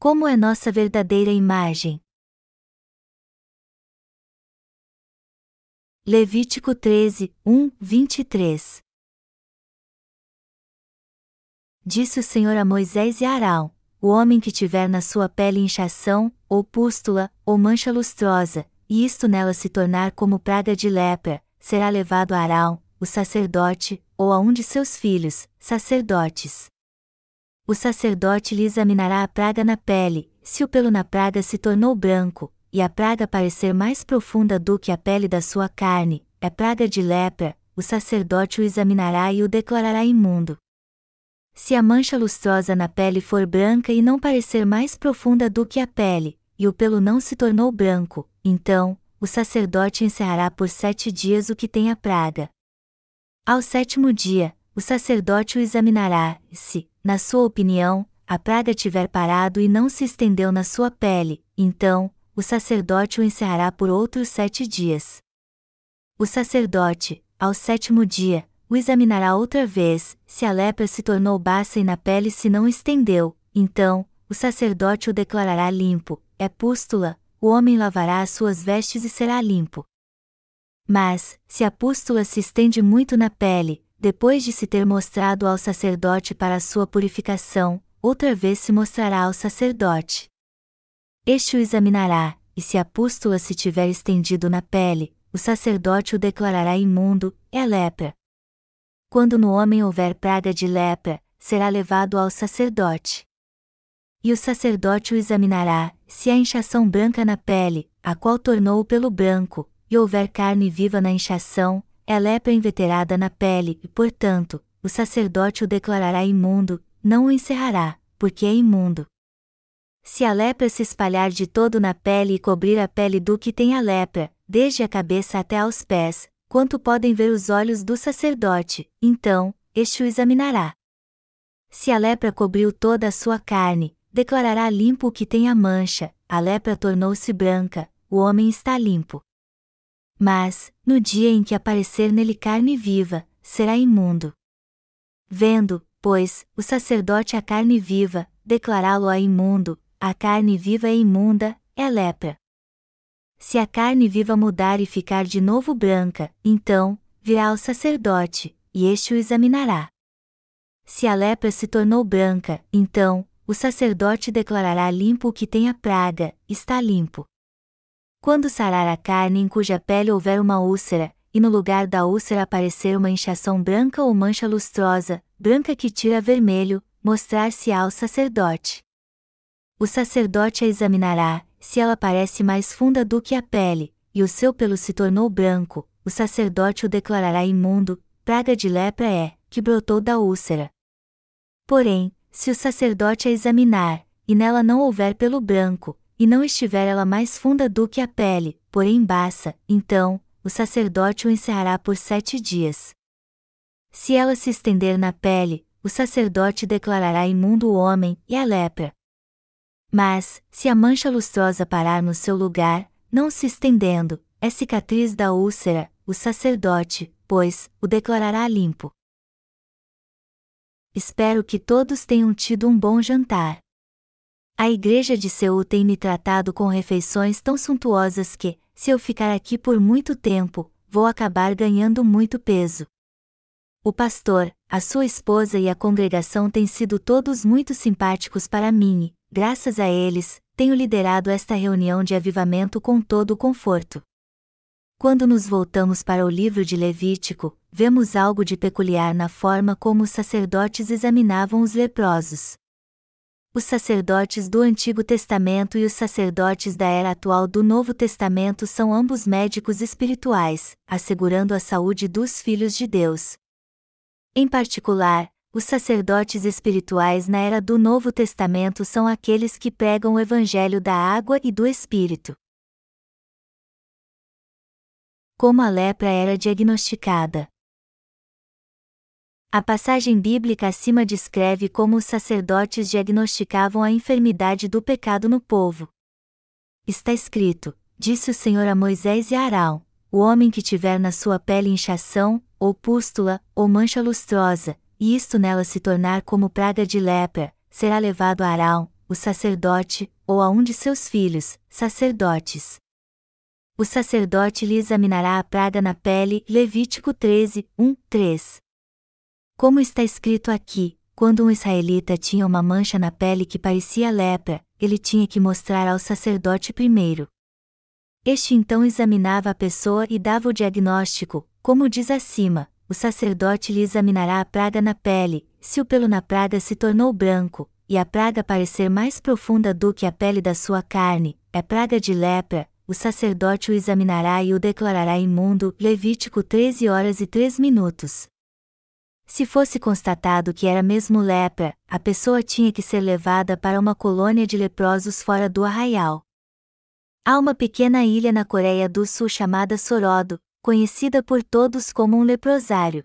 Como é nossa verdadeira imagem? Levítico 13, 1, 23 Disse o Senhor a Moisés e a Arão: O homem que tiver na sua pele inchação, ou pústula, ou mancha lustrosa, e isto nela se tornar como praga de lepra, será levado a Arão, o sacerdote, ou a um de seus filhos, sacerdotes. O sacerdote lhe examinará a praga na pele, se o pelo na praga se tornou branco, e a praga parecer mais profunda do que a pele da sua carne, é praga de lepra, o sacerdote o examinará e o declarará imundo. Se a mancha lustrosa na pele for branca e não parecer mais profunda do que a pele, e o pelo não se tornou branco, então, o sacerdote encerrará por sete dias o que tem a praga. Ao sétimo dia, o sacerdote o examinará, e se, na sua opinião, a praga tiver parado e não se estendeu na sua pele, então, o sacerdote o encerrará por outros sete dias. O sacerdote, ao sétimo dia, o examinará outra vez, se a lepra se tornou baça e na pele se não estendeu, então, o sacerdote o declarará limpo, é pústula, o homem lavará as suas vestes e será limpo. Mas, se a pústula se estende muito na pele, depois de se ter mostrado ao sacerdote para a sua purificação, outra vez se mostrará ao sacerdote. Este o examinará, e se a pústula se tiver estendido na pele, o sacerdote o declarará imundo, é lepra. Quando no homem houver praga de lepra, será levado ao sacerdote. E o sacerdote o examinará, se há inchação branca na pele, a qual tornou o pelo branco, e houver carne viva na inchação, é lepra inveterada na pele, e portanto, o sacerdote o declarará imundo, não o encerrará, porque é imundo. Se a lepra se espalhar de todo na pele e cobrir a pele do que tem a lepra, desde a cabeça até aos pés, quanto podem ver os olhos do sacerdote, então, este o examinará. Se a lepra cobriu toda a sua carne, declarará limpo o que tem a mancha, a lepra tornou-se branca, o homem está limpo. Mas, no dia em que aparecer nele carne viva, será imundo. Vendo, pois, o sacerdote a carne viva, declará-lo-á imundo, a carne viva é imunda, é lepra. Se a carne viva mudar e ficar de novo branca, então, virá ao sacerdote, e este o examinará. Se a lepra se tornou branca, então, o sacerdote declarará limpo o que tem a praga, está limpo. Quando sarar a carne em cuja pele houver uma úlcera, e no lugar da úlcera aparecer uma inchação branca ou mancha lustrosa, branca que tira vermelho, mostrar-se ao sacerdote. O sacerdote a examinará, se ela parece mais funda do que a pele, e o seu pelo se tornou branco, o sacerdote o declarará imundo, praga de lepra é, que brotou da úlcera. Porém, se o sacerdote a examinar, e nela não houver pelo branco, e não estiver ela mais funda do que a pele, porém baça, então, o sacerdote o encerrará por sete dias. Se ela se estender na pele, o sacerdote declarará imundo o homem e a lepra, mas, se a mancha lustrosa parar no seu lugar, não se estendendo, é cicatriz da úlcera, o sacerdote, pois, o declarará limpo. Espero que todos tenham tido um bom jantar. A igreja de Seul tem me tratado com refeições tão suntuosas que, se eu ficar aqui por muito tempo, vou acabar ganhando muito peso. O pastor, a sua esposa e a congregação têm sido todos muito simpáticos para mim, graças a eles, tenho liderado esta reunião de avivamento com todo o conforto. Quando nos voltamos para o livro de Levítico, vemos algo de peculiar na forma como os sacerdotes examinavam os leprosos. Os sacerdotes do Antigo Testamento e os sacerdotes da era atual do Novo Testamento são ambos médicos espirituais, assegurando a saúde dos filhos de Deus. Em particular, os sacerdotes espirituais na era do Novo Testamento são aqueles que pregam o Evangelho da água e do Espírito. Como a lepra era diagnosticada. A passagem bíblica acima descreve como os sacerdotes diagnosticavam a enfermidade do pecado no povo. Está escrito: Disse o Senhor a Moisés e a Arão: O homem que tiver na sua pele inchação, ou pústula, ou mancha lustrosa, e isto nela se tornar como praga de lepra, será levado a Arão, o sacerdote, ou a um de seus filhos, sacerdotes. O sacerdote lhe examinará a praga na pele. Levítico 13, 1, 3. Como está escrito aqui, quando um israelita tinha uma mancha na pele que parecia lepra, ele tinha que mostrar ao sacerdote primeiro. Este então examinava a pessoa e dava o diagnóstico, como diz acima: o sacerdote lhe examinará a praga na pele, se o pelo na praga se tornou branco, e a praga parecer mais profunda do que a pele da sua carne, é praga de lepra, o sacerdote o examinará e o declarará imundo. Levítico 13 horas e 3 minutos. Se fosse constatado que era mesmo lepra, a pessoa tinha que ser levada para uma colônia de leprosos fora do arraial. Há uma pequena ilha na Coreia do Sul chamada Sorodo, conhecida por todos como um leprosário.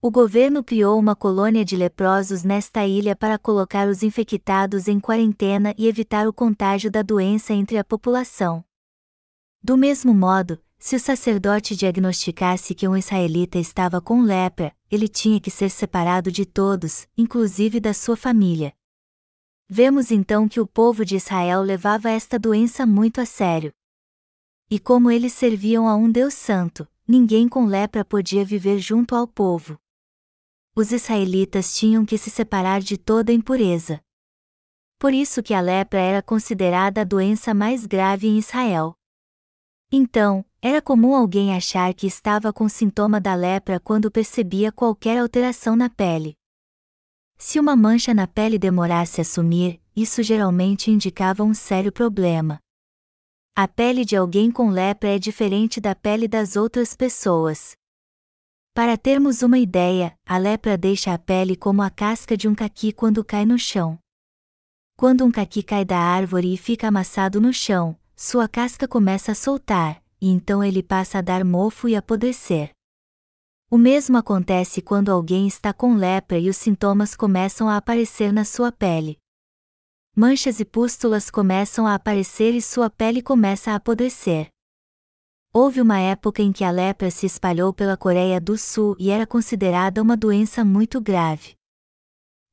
O governo criou uma colônia de leprosos nesta ilha para colocar os infectados em quarentena e evitar o contágio da doença entre a população. Do mesmo modo, se o sacerdote diagnosticasse que um israelita estava com lepra, ele tinha que ser separado de todos, inclusive da sua família. Vemos então que o povo de Israel levava esta doença muito a sério. E como eles serviam a um Deus Santo, ninguém com lepra podia viver junto ao povo. Os israelitas tinham que se separar de toda impureza. Por isso que a lepra era considerada a doença mais grave em Israel. Então, era comum alguém achar que estava com sintoma da lepra quando percebia qualquer alteração na pele. Se uma mancha na pele demorasse a sumir, isso geralmente indicava um sério problema. A pele de alguém com lepra é diferente da pele das outras pessoas. Para termos uma ideia, a lepra deixa a pele como a casca de um caqui quando cai no chão. Quando um caqui cai da árvore e fica amassado no chão, sua casca começa a soltar, e então ele passa a dar mofo e apodrecer. O mesmo acontece quando alguém está com lepra e os sintomas começam a aparecer na sua pele. Manchas e pústulas começam a aparecer e sua pele começa a apodrecer. Houve uma época em que a lepra se espalhou pela Coreia do Sul e era considerada uma doença muito grave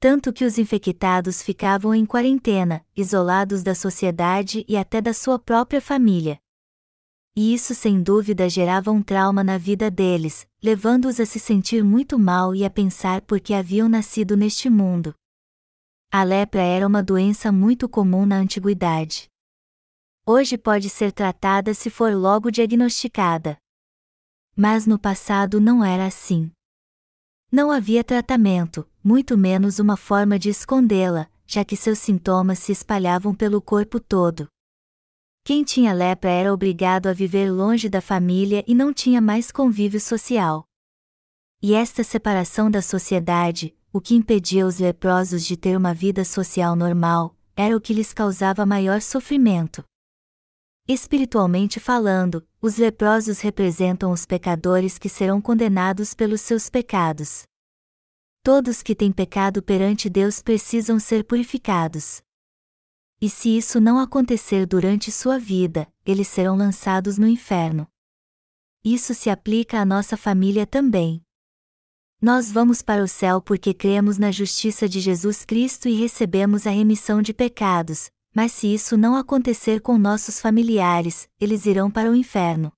tanto que os infectados ficavam em quarentena, isolados da sociedade e até da sua própria família. E isso sem dúvida gerava um trauma na vida deles, levando-os a se sentir muito mal e a pensar por que haviam nascido neste mundo. A lepra era uma doença muito comum na antiguidade. Hoje pode ser tratada se for logo diagnosticada. Mas no passado não era assim. Não havia tratamento, muito menos uma forma de escondê-la, já que seus sintomas se espalhavam pelo corpo todo. Quem tinha lepra era obrigado a viver longe da família e não tinha mais convívio social. E esta separação da sociedade, o que impedia os leprosos de ter uma vida social normal, era o que lhes causava maior sofrimento. Espiritualmente falando, os leprosos representam os pecadores que serão condenados pelos seus pecados. Todos que têm pecado perante Deus precisam ser purificados. E se isso não acontecer durante sua vida, eles serão lançados no inferno. Isso se aplica à nossa família também. Nós vamos para o céu porque cremos na justiça de Jesus Cristo e recebemos a remissão de pecados, mas se isso não acontecer com nossos familiares, eles irão para o inferno.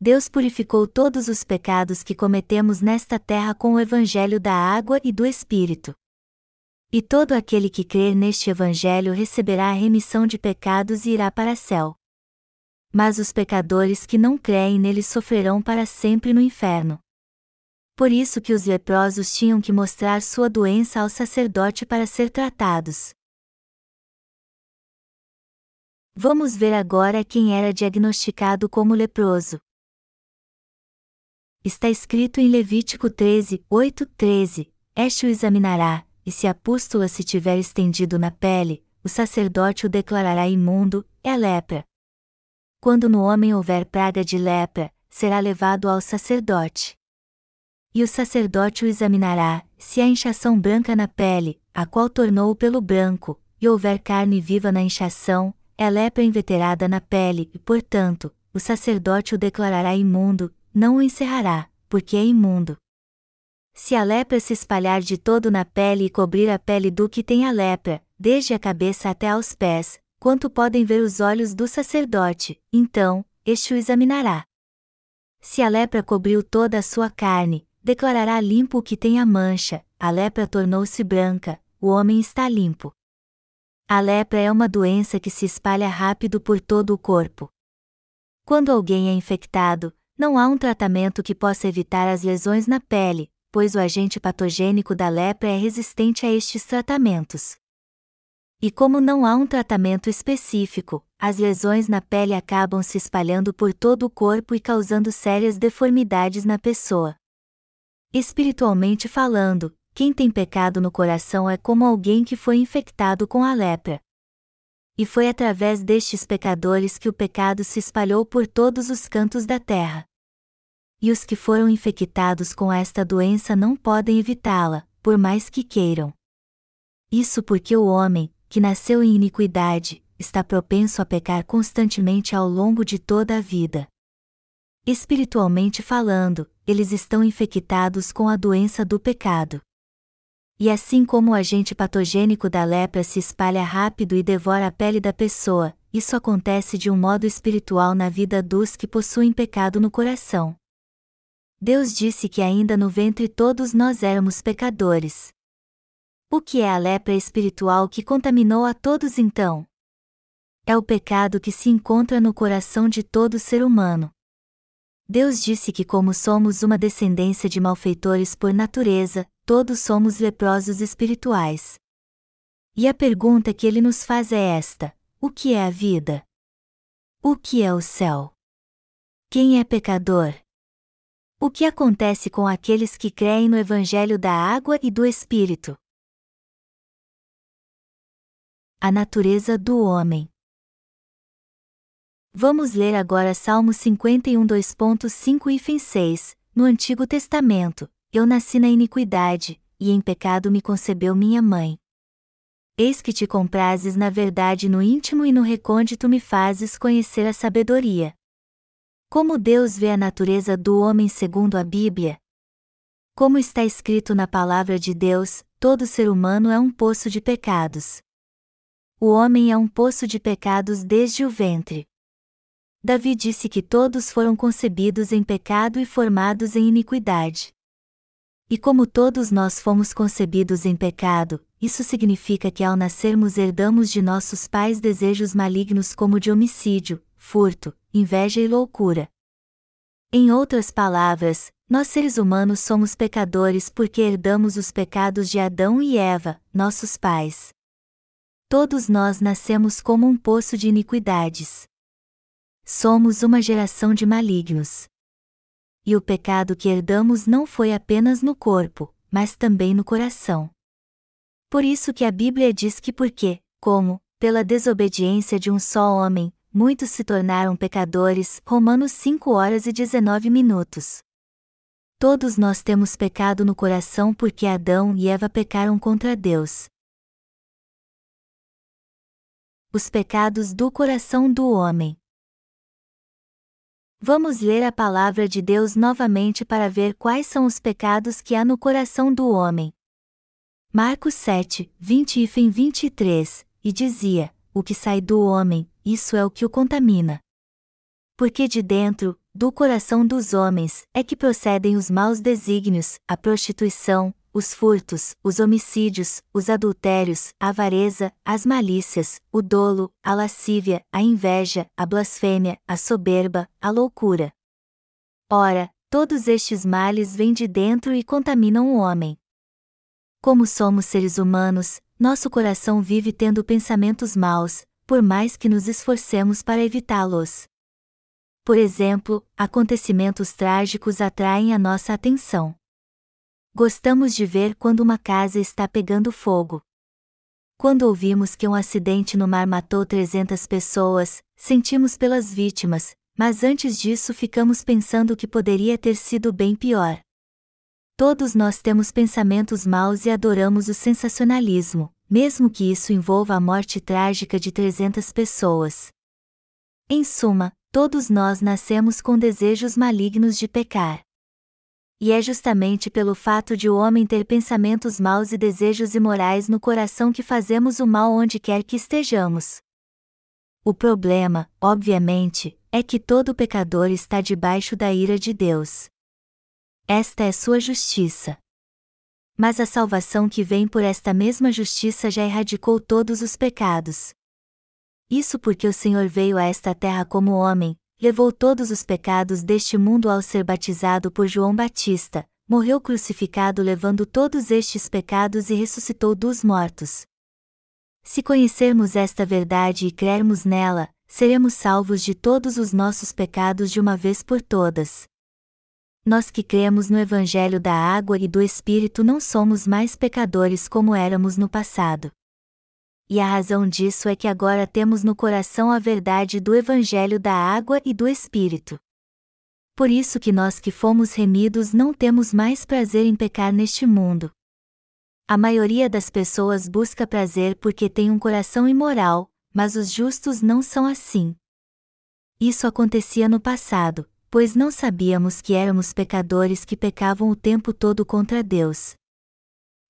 Deus purificou todos os pecados que cometemos nesta terra com o Evangelho da água e do Espírito. E todo aquele que crer neste Evangelho receberá a remissão de pecados e irá para céu. Mas os pecadores que não creem nele sofrerão para sempre no inferno. Por isso que os leprosos tinham que mostrar sua doença ao sacerdote para ser tratados. Vamos ver agora quem era diagnosticado como leproso. Está escrito em Levítico 13, 8, 13: Este o examinará, e se a pústula se tiver estendido na pele, o sacerdote o declarará imundo, é lepra. Quando no homem houver praga de lepra, será levado ao sacerdote. E o sacerdote o examinará, se há inchação branca na pele, a qual tornou o pelo branco, e houver carne viva na inchação, é lepra inveterada na pele, e, portanto, o sacerdote o declarará imundo, não o encerrará, porque é imundo. Se a lepra se espalhar de todo na pele e cobrir a pele do que tem a lepra, desde a cabeça até aos pés, quanto podem ver os olhos do sacerdote, então, este o examinará. Se a lepra cobriu toda a sua carne, declarará limpo o que tem a mancha, a lepra tornou-se branca, o homem está limpo. A lepra é uma doença que se espalha rápido por todo o corpo. Quando alguém é infectado, não há um tratamento que possa evitar as lesões na pele, pois o agente patogênico da lepra é resistente a estes tratamentos. E como não há um tratamento específico, as lesões na pele acabam se espalhando por todo o corpo e causando sérias deformidades na pessoa. Espiritualmente falando, quem tem pecado no coração é como alguém que foi infectado com a lepra. E foi através destes pecadores que o pecado se espalhou por todos os cantos da terra e os que foram infectados com esta doença não podem evitá-la, por mais que queiram. Isso porque o homem, que nasceu em iniquidade, está propenso a pecar constantemente ao longo de toda a vida. Espiritualmente falando, eles estão infectados com a doença do pecado. E assim como o agente patogênico da lepra se espalha rápido e devora a pele da pessoa, isso acontece de um modo espiritual na vida dos que possuem pecado no coração. Deus disse que ainda no ventre todos nós éramos pecadores. O que é a lepra espiritual que contaminou a todos então? É o pecado que se encontra no coração de todo ser humano. Deus disse que, como somos uma descendência de malfeitores por natureza, todos somos leprosos espirituais. E a pergunta que ele nos faz é esta: o que é a vida? O que é o céu? Quem é pecador? O que acontece com aqueles que creem no Evangelho da Água e do Espírito? A natureza do homem. Vamos ler agora Salmo 51 2.5 e 6. No Antigo Testamento, eu nasci na iniquidade, e em pecado me concebeu minha mãe. Eis que te comprases na verdade no íntimo e no recôndito me fazes conhecer a sabedoria. Como Deus vê a natureza do homem segundo a Bíblia? Como está escrito na palavra de Deus, todo ser humano é um poço de pecados. O homem é um poço de pecados desde o ventre. Davi disse que todos foram concebidos em pecado e formados em iniquidade. E como todos nós fomos concebidos em pecado, isso significa que ao nascermos herdamos de nossos pais desejos malignos como de homicídio, furto, inveja e loucura. Em outras palavras, nós seres humanos somos pecadores porque herdamos os pecados de Adão e Eva, nossos pais. Todos nós nascemos como um poço de iniquidades. Somos uma geração de malignos. E o pecado que herdamos não foi apenas no corpo, mas também no coração. Por isso que a Bíblia diz que porque, como, pela desobediência de um só homem, muitos se tornaram pecadores. Romanos 5 horas e 19 minutos. Todos nós temos pecado no coração porque Adão e Eva pecaram contra Deus. Os pecados do coração do homem. Vamos ler a palavra de Deus novamente para ver quais são os pecados que há no coração do homem. Marcos 7, 20 e 23, e dizia: O que sai do homem, isso é o que o contamina. Porque de dentro, do coração dos homens, é que procedem os maus desígnios, a prostituição, os furtos, os homicídios, os adultérios, a avareza, as malícias, o dolo, a lascívia, a inveja, a blasfêmia, a soberba, a loucura. Ora, todos estes males vêm de dentro e contaminam o homem. Como somos seres humanos, nosso coração vive tendo pensamentos maus, por mais que nos esforcemos para evitá-los. Por exemplo, acontecimentos trágicos atraem a nossa atenção. Gostamos de ver quando uma casa está pegando fogo. Quando ouvimos que um acidente no mar matou 300 pessoas, sentimos pelas vítimas, mas antes disso ficamos pensando que poderia ter sido bem pior. Todos nós temos pensamentos maus e adoramos o sensacionalismo mesmo que isso envolva a morte trágica de 300 pessoas. Em suma, todos nós nascemos com desejos malignos de pecar. E é justamente pelo fato de o homem ter pensamentos maus e desejos imorais no coração que fazemos o mal onde quer que estejamos. O problema, obviamente, é que todo pecador está debaixo da ira de Deus. Esta é sua justiça. Mas a salvação que vem por esta mesma justiça já erradicou todos os pecados. Isso porque o Senhor veio a esta terra como homem, levou todos os pecados deste mundo ao ser batizado por João Batista, morreu crucificado levando todos estes pecados e ressuscitou dos mortos. Se conhecermos esta verdade e crermos nela, seremos salvos de todos os nossos pecados de uma vez por todas. Nós que cremos no Evangelho da água e do Espírito não somos mais pecadores como éramos no passado e a razão disso é que agora temos no coração a verdade do Evangelho da água e do Espírito. Por isso que nós que fomos remidos não temos mais prazer em pecar neste mundo. A maioria das pessoas busca prazer porque tem um coração imoral, mas os justos não são assim. Isso acontecia no passado, pois não sabíamos que éramos pecadores que pecavam o tempo todo contra Deus.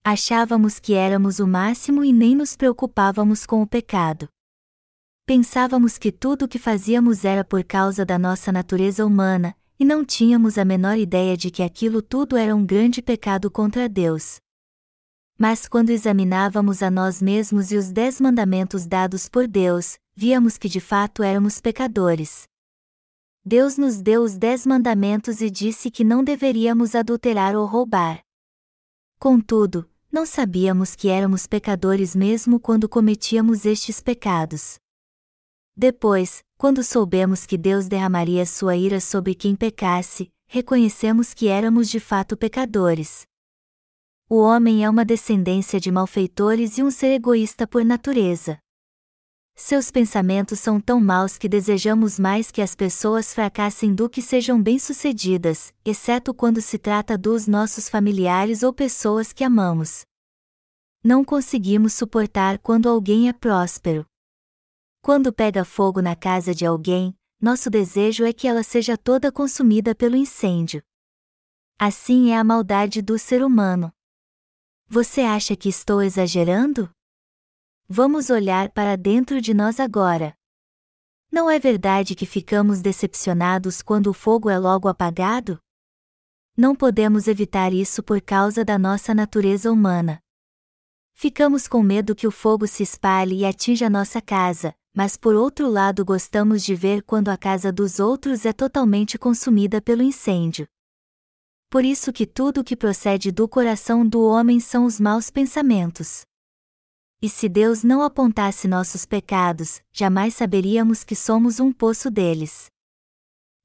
Achávamos que éramos o máximo e nem nos preocupávamos com o pecado. Pensávamos que tudo o que fazíamos era por causa da nossa natureza humana, e não tínhamos a menor ideia de que aquilo tudo era um grande pecado contra Deus. Mas quando examinávamos a nós mesmos e os dez mandamentos dados por Deus, víamos que de fato éramos pecadores. Deus nos deu os dez mandamentos e disse que não deveríamos adulterar ou roubar. Contudo, não sabíamos que éramos pecadores mesmo quando cometíamos estes pecados. Depois, quando soubemos que Deus derramaria sua ira sobre quem pecasse, reconhecemos que éramos de fato pecadores. O homem é uma descendência de malfeitores e um ser egoísta por natureza. Seus pensamentos são tão maus que desejamos mais que as pessoas fracassem do que sejam bem-sucedidas, exceto quando se trata dos nossos familiares ou pessoas que amamos. Não conseguimos suportar quando alguém é próspero. Quando pega fogo na casa de alguém, nosso desejo é que ela seja toda consumida pelo incêndio. Assim é a maldade do ser humano. Você acha que estou exagerando? Vamos olhar para dentro de nós agora. Não é verdade que ficamos decepcionados quando o fogo é logo apagado? Não podemos evitar isso por causa da nossa natureza humana. Ficamos com medo que o fogo se espalhe e atinja nossa casa, mas por outro lado gostamos de ver quando a casa dos outros é totalmente consumida pelo incêndio. Por isso que tudo o que procede do coração do homem são os maus pensamentos. E se Deus não apontasse nossos pecados, jamais saberíamos que somos um poço deles.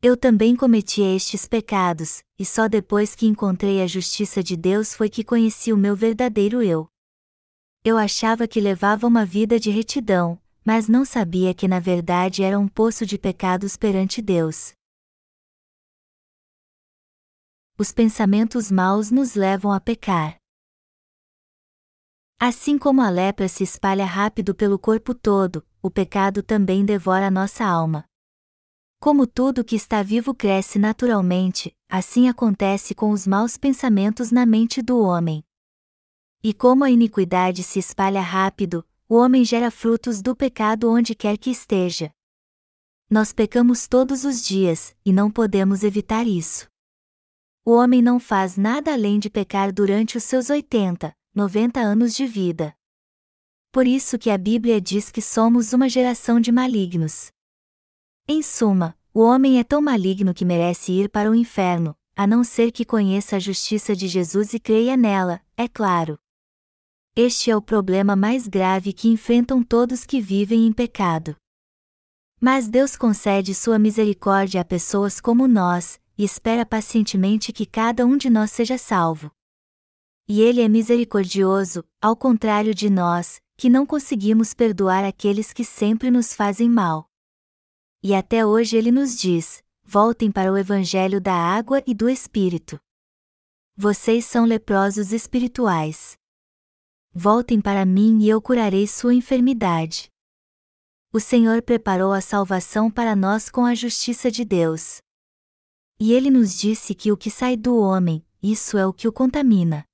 Eu também cometi estes pecados, e só depois que encontrei a justiça de Deus foi que conheci o meu verdadeiro eu. Eu achava que levava uma vida de retidão, mas não sabia que na verdade era um poço de pecados perante Deus. Os pensamentos maus nos levam a pecar. Assim como a lepra se espalha rápido pelo corpo todo, o pecado também devora nossa alma. Como tudo que está vivo cresce naturalmente, assim acontece com os maus pensamentos na mente do homem. E como a iniquidade se espalha rápido, o homem gera frutos do pecado onde quer que esteja. Nós pecamos todos os dias, e não podemos evitar isso. O homem não faz nada além de pecar durante os seus 80, 90 anos de vida. Por isso que a Bíblia diz que somos uma geração de malignos. Em suma, o homem é tão maligno que merece ir para o inferno, a não ser que conheça a justiça de Jesus e creia nela, é claro. Este é o problema mais grave que enfrentam todos que vivem em pecado. Mas Deus concede sua misericórdia a pessoas como nós, e espera pacientemente que cada um de nós seja salvo. E Ele é misericordioso, ao contrário de nós, que não conseguimos perdoar aqueles que sempre nos fazem mal. E até hoje Ele nos diz: voltem para o Evangelho da água e do Espírito. Vocês são leprosos espirituais. Voltem para mim e eu curarei sua enfermidade. O Senhor preparou a salvação para nós com a justiça de Deus. E ele nos disse que o que sai do homem, isso é o que o contamina.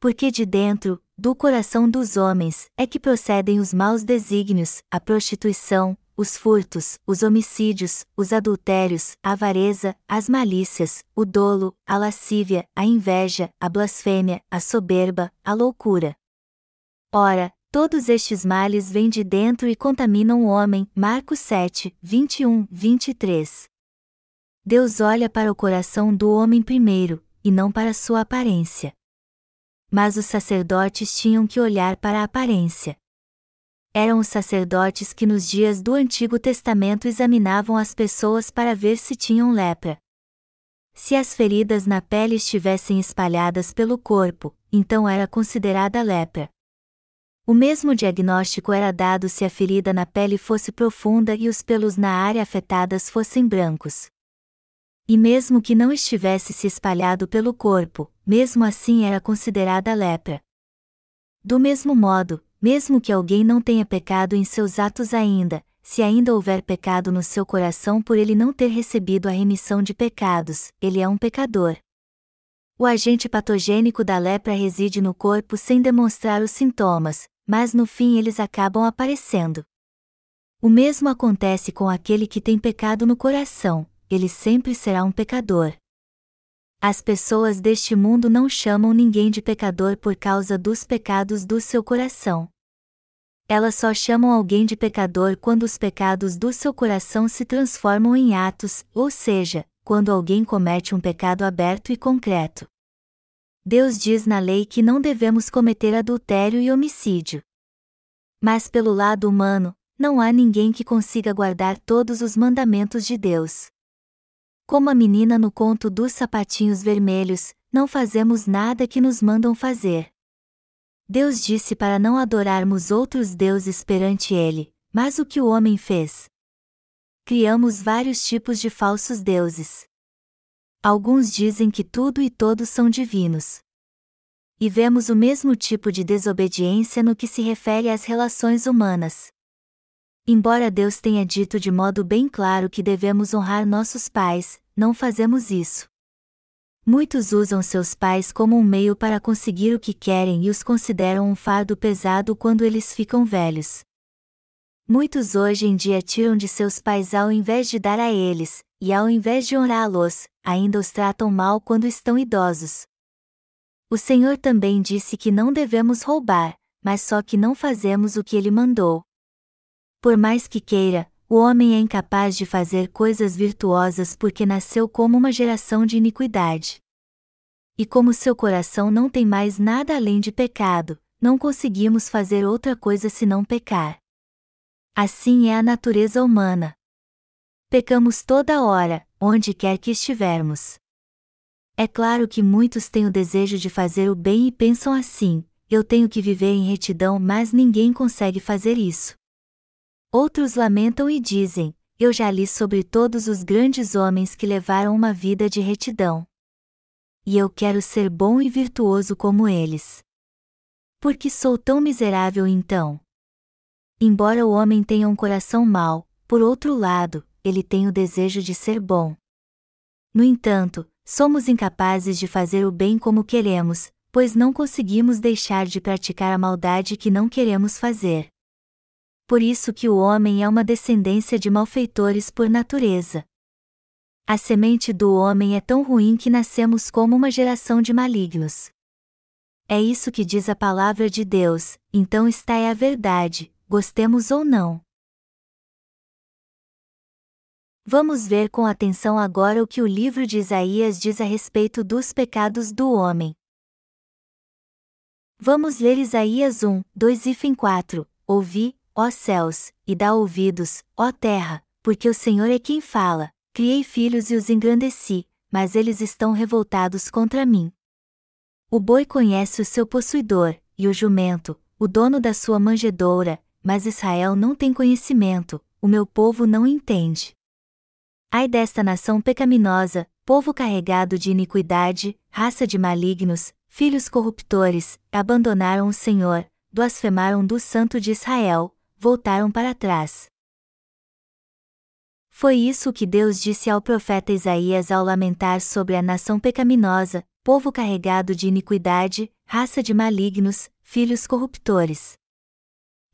Porque de dentro, do coração dos homens, é que procedem os maus desígnios, a prostituição, os furtos, os homicídios, os adultérios, a avareza, as malícias, o dolo, a lascívia, a inveja, a blasfêmia, a soberba, a loucura. Ora, todos estes males vêm de dentro e contaminam o homem. Marcos 7, 21, 23. Deus olha para o coração do homem primeiro, e não para sua aparência. Mas os sacerdotes tinham que olhar para a aparência. Eram os sacerdotes que nos dias do Antigo Testamento examinavam as pessoas para ver se tinham lepra. Se as feridas na pele estivessem espalhadas pelo corpo, então era considerada lepra. O mesmo diagnóstico era dado se a ferida na pele fosse profunda e os pelos na área afetadas fossem brancos. E mesmo que não estivesse se espalhado pelo corpo, mesmo assim era considerada lepra. Do mesmo modo, mesmo que alguém não tenha pecado em seus atos ainda, se ainda houver pecado no seu coração por ele não ter recebido a remissão de pecados, ele é um pecador. O agente patogênico da lepra reside no corpo sem demonstrar os sintomas, mas no fim eles acabam aparecendo. O mesmo acontece com aquele que tem pecado no coração, ele sempre será um pecador. As pessoas deste mundo não chamam ninguém de pecador por causa dos pecados do seu coração. Elas só chamam alguém de pecador quando os pecados do seu coração se transformam em atos, ou seja, quando alguém comete um pecado aberto e concreto. Deus diz na lei que não devemos cometer adultério e homicídio. Mas pelo lado humano, não há ninguém que consiga guardar todos os mandamentos de Deus. Como a menina no conto dos sapatinhos vermelhos, não fazemos nada que nos mandam fazer. Deus disse para não adorarmos outros deuses perante ele, mas o que o homem fez? Criamos vários tipos de falsos deuses. Alguns dizem que tudo e todos são divinos. E vemos o mesmo tipo de desobediência no que se refere às relações humanas. Embora Deus tenha dito de modo bem claro que devemos honrar nossos pais, não fazemos isso. Muitos usam seus pais como um meio para conseguir o que querem e os consideram um fardo pesado quando eles ficam velhos. Muitos hoje em dia tiram de seus pais ao invés de dar a eles, e ao invés de honrá-los, ainda os tratam mal quando estão idosos. O Senhor também disse que não devemos roubar, mas só que não fazemos o que ele mandou. Por mais que queira, o homem é incapaz de fazer coisas virtuosas porque nasceu como uma geração de iniquidade. E como seu coração não tem mais nada além de pecado, não conseguimos fazer outra coisa senão pecar. Assim é a natureza humana. Pecamos toda hora, onde quer que estivermos. É claro que muitos têm o desejo de fazer o bem e pensam assim: eu tenho que viver em retidão, mas ninguém consegue fazer isso. Outros lamentam e dizem: Eu já li sobre todos os grandes homens que levaram uma vida de retidão. E eu quero ser bom e virtuoso como eles. Por que sou tão miserável então? Embora o homem tenha um coração mau, por outro lado, ele tem o desejo de ser bom. No entanto, somos incapazes de fazer o bem como queremos, pois não conseguimos deixar de praticar a maldade que não queremos fazer por isso que o homem é uma descendência de malfeitores por natureza. A semente do homem é tão ruim que nascemos como uma geração de malignos. É isso que diz a palavra de Deus, então está é a verdade, gostemos ou não. Vamos ver com atenção agora o que o livro de Isaías diz a respeito dos pecados do homem. Vamos ler Isaías 1, 2 e 4. Ouvi, ó céus, e dá ouvidos, ó terra, porque o Senhor é quem fala. Criei filhos e os engrandeci, mas eles estão revoltados contra mim. O boi conhece o seu possuidor, e o jumento, o dono da sua manjedoura, mas Israel não tem conhecimento, o meu povo não entende. Ai desta nação pecaminosa, povo carregado de iniquidade, raça de malignos, filhos corruptores, abandonaram o Senhor, blasfemaram do Santo de Israel, voltaram para trás. Foi isso que Deus disse ao profeta Isaías ao lamentar sobre a nação pecaminosa, povo carregado de iniquidade, raça de malignos, filhos corruptores.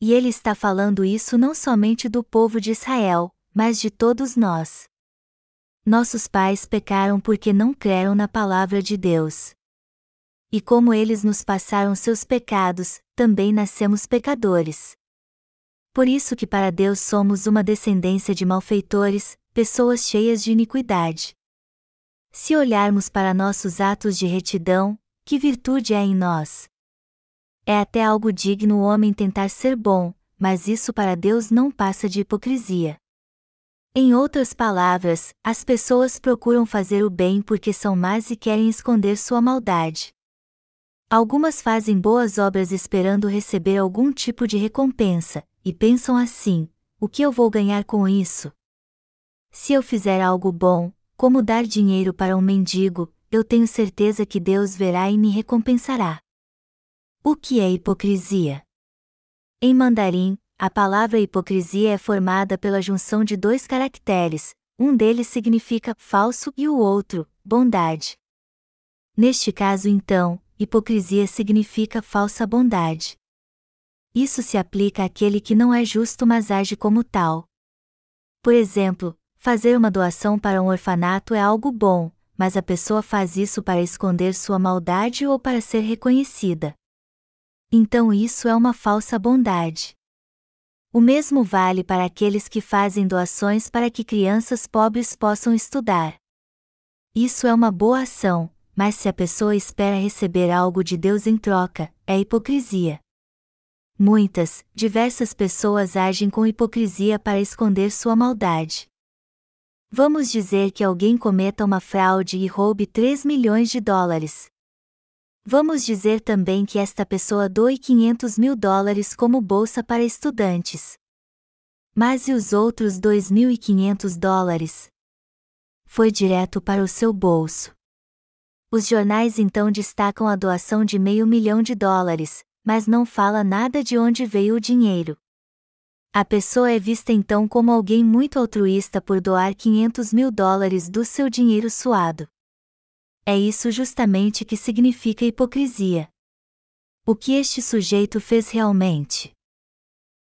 E ele está falando isso não somente do povo de Israel, mas de todos nós. Nossos pais pecaram porque não creram na palavra de Deus. E como eles nos passaram seus pecados, também nascemos pecadores. Por isso que para Deus somos uma descendência de malfeitores, pessoas cheias de iniquidade. Se olharmos para nossos atos de retidão, que virtude há em nós? É até algo digno o homem tentar ser bom, mas isso para Deus não passa de hipocrisia. Em outras palavras, as pessoas procuram fazer o bem porque são más e querem esconder sua maldade. Algumas fazem boas obras esperando receber algum tipo de recompensa, e pensam assim: o que eu vou ganhar com isso? Se eu fizer algo bom, como dar dinheiro para um mendigo, eu tenho certeza que Deus verá e me recompensará. O que é hipocrisia? Em mandarim, a palavra hipocrisia é formada pela junção de dois caracteres, um deles significa falso e o outro, bondade. Neste caso, então, hipocrisia significa falsa bondade. Isso se aplica àquele que não é justo mas age como tal. Por exemplo, Fazer uma doação para um orfanato é algo bom, mas a pessoa faz isso para esconder sua maldade ou para ser reconhecida. Então isso é uma falsa bondade. O mesmo vale para aqueles que fazem doações para que crianças pobres possam estudar. Isso é uma boa ação, mas se a pessoa espera receber algo de Deus em troca, é hipocrisia. Muitas, diversas pessoas agem com hipocrisia para esconder sua maldade. Vamos dizer que alguém cometa uma fraude e roube 3 milhões de dólares. Vamos dizer também que esta pessoa doe 500 mil dólares como bolsa para estudantes. Mas e os outros 2.500 dólares? Foi direto para o seu bolso. Os jornais então destacam a doação de meio milhão de dólares, mas não fala nada de onde veio o dinheiro. A pessoa é vista então como alguém muito altruísta por doar 500 mil dólares do seu dinheiro suado. É isso justamente que significa hipocrisia. O que este sujeito fez realmente?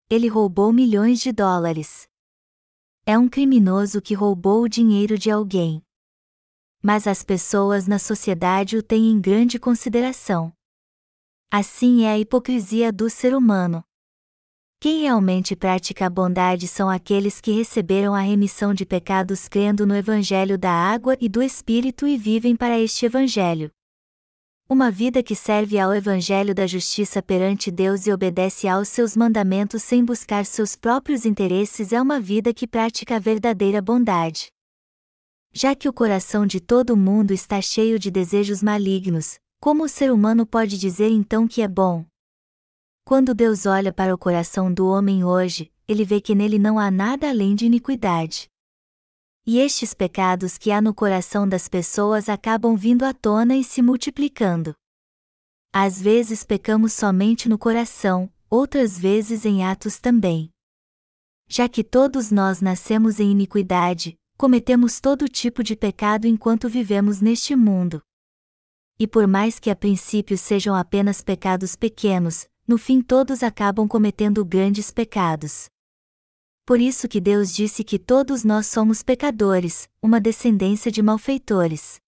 Ele roubou milhões de dólares. É um criminoso que roubou o dinheiro de alguém. Mas as pessoas na sociedade o têm em grande consideração. Assim é a hipocrisia do ser humano. Quem realmente pratica a bondade são aqueles que receberam a remissão de pecados crendo no Evangelho da água e do Espírito e vivem para este Evangelho. Uma vida que serve ao Evangelho da justiça perante Deus e obedece aos seus mandamentos sem buscar seus próprios interesses é uma vida que pratica a verdadeira bondade. Já que o coração de todo mundo está cheio de desejos malignos, como o ser humano pode dizer então que é bom? Quando Deus olha para o coração do homem hoje, ele vê que nele não há nada além de iniquidade. E estes pecados que há no coração das pessoas acabam vindo à tona e se multiplicando. Às vezes pecamos somente no coração, outras vezes em atos também. Já que todos nós nascemos em iniquidade, cometemos todo tipo de pecado enquanto vivemos neste mundo. E por mais que a princípio sejam apenas pecados pequenos, no fim todos acabam cometendo grandes pecados. Por isso que Deus disse que todos nós somos pecadores, uma descendência de malfeitores.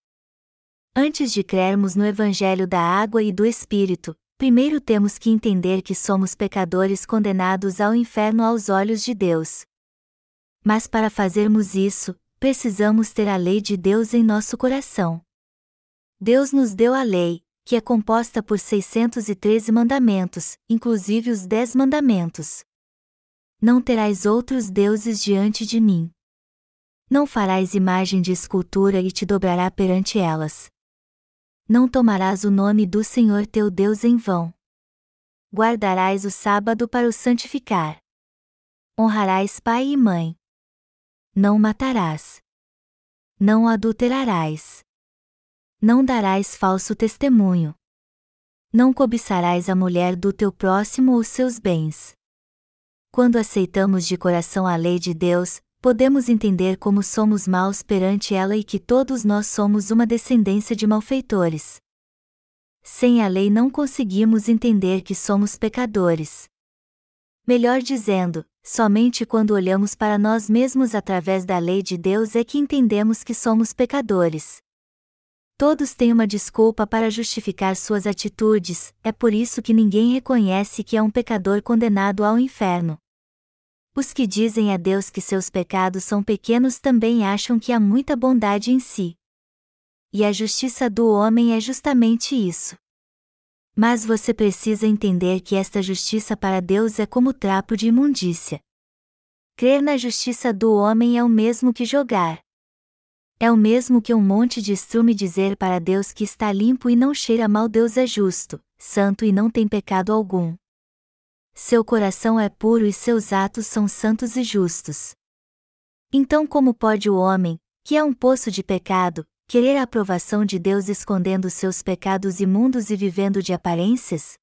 Antes de crermos no Evangelho da água e do Espírito, primeiro temos que entender que somos pecadores condenados ao inferno aos olhos de Deus. Mas para fazermos isso, precisamos ter a lei de Deus em nosso coração. Deus nos deu a lei, que é composta por 613 mandamentos, inclusive os Dez Mandamentos. Não terás outros deuses diante de mim. Não farás imagem de escultura e te dobrará perante elas. Não tomarás o nome do Senhor teu Deus em vão. Guardarás o sábado para o santificar. Honrarás pai e mãe. Não matarás. Não adulterarás. Não darás falso testemunho. Não cobiçarás a mulher do teu próximo ou seus bens. Quando aceitamos de coração a lei de Deus, podemos entender como somos maus perante ela e que todos nós somos uma descendência de malfeitores. sem a lei não conseguimos entender que somos pecadores. Melhor dizendo, somente quando olhamos para nós mesmos através da lei de Deus é que entendemos que somos pecadores. Todos têm uma desculpa para justificar suas atitudes, é por isso que ninguém reconhece que é um pecador condenado ao inferno. Os que dizem a Deus que seus pecados são pequenos também acham que há muita bondade em si. E a justiça do homem é justamente isso. Mas você precisa entender que esta justiça para Deus é como trapo de imundícia. Crer na justiça do homem é o mesmo que jogar. É o mesmo que um monte de estrume dizer para Deus que está limpo e não cheira mal. Deus é justo, santo e não tem pecado algum seu coração é puro e seus atos são santos e justos. Então, como pode o homem, que é um poço de pecado, querer a aprovação de Deus escondendo seus pecados imundos e vivendo de aparências?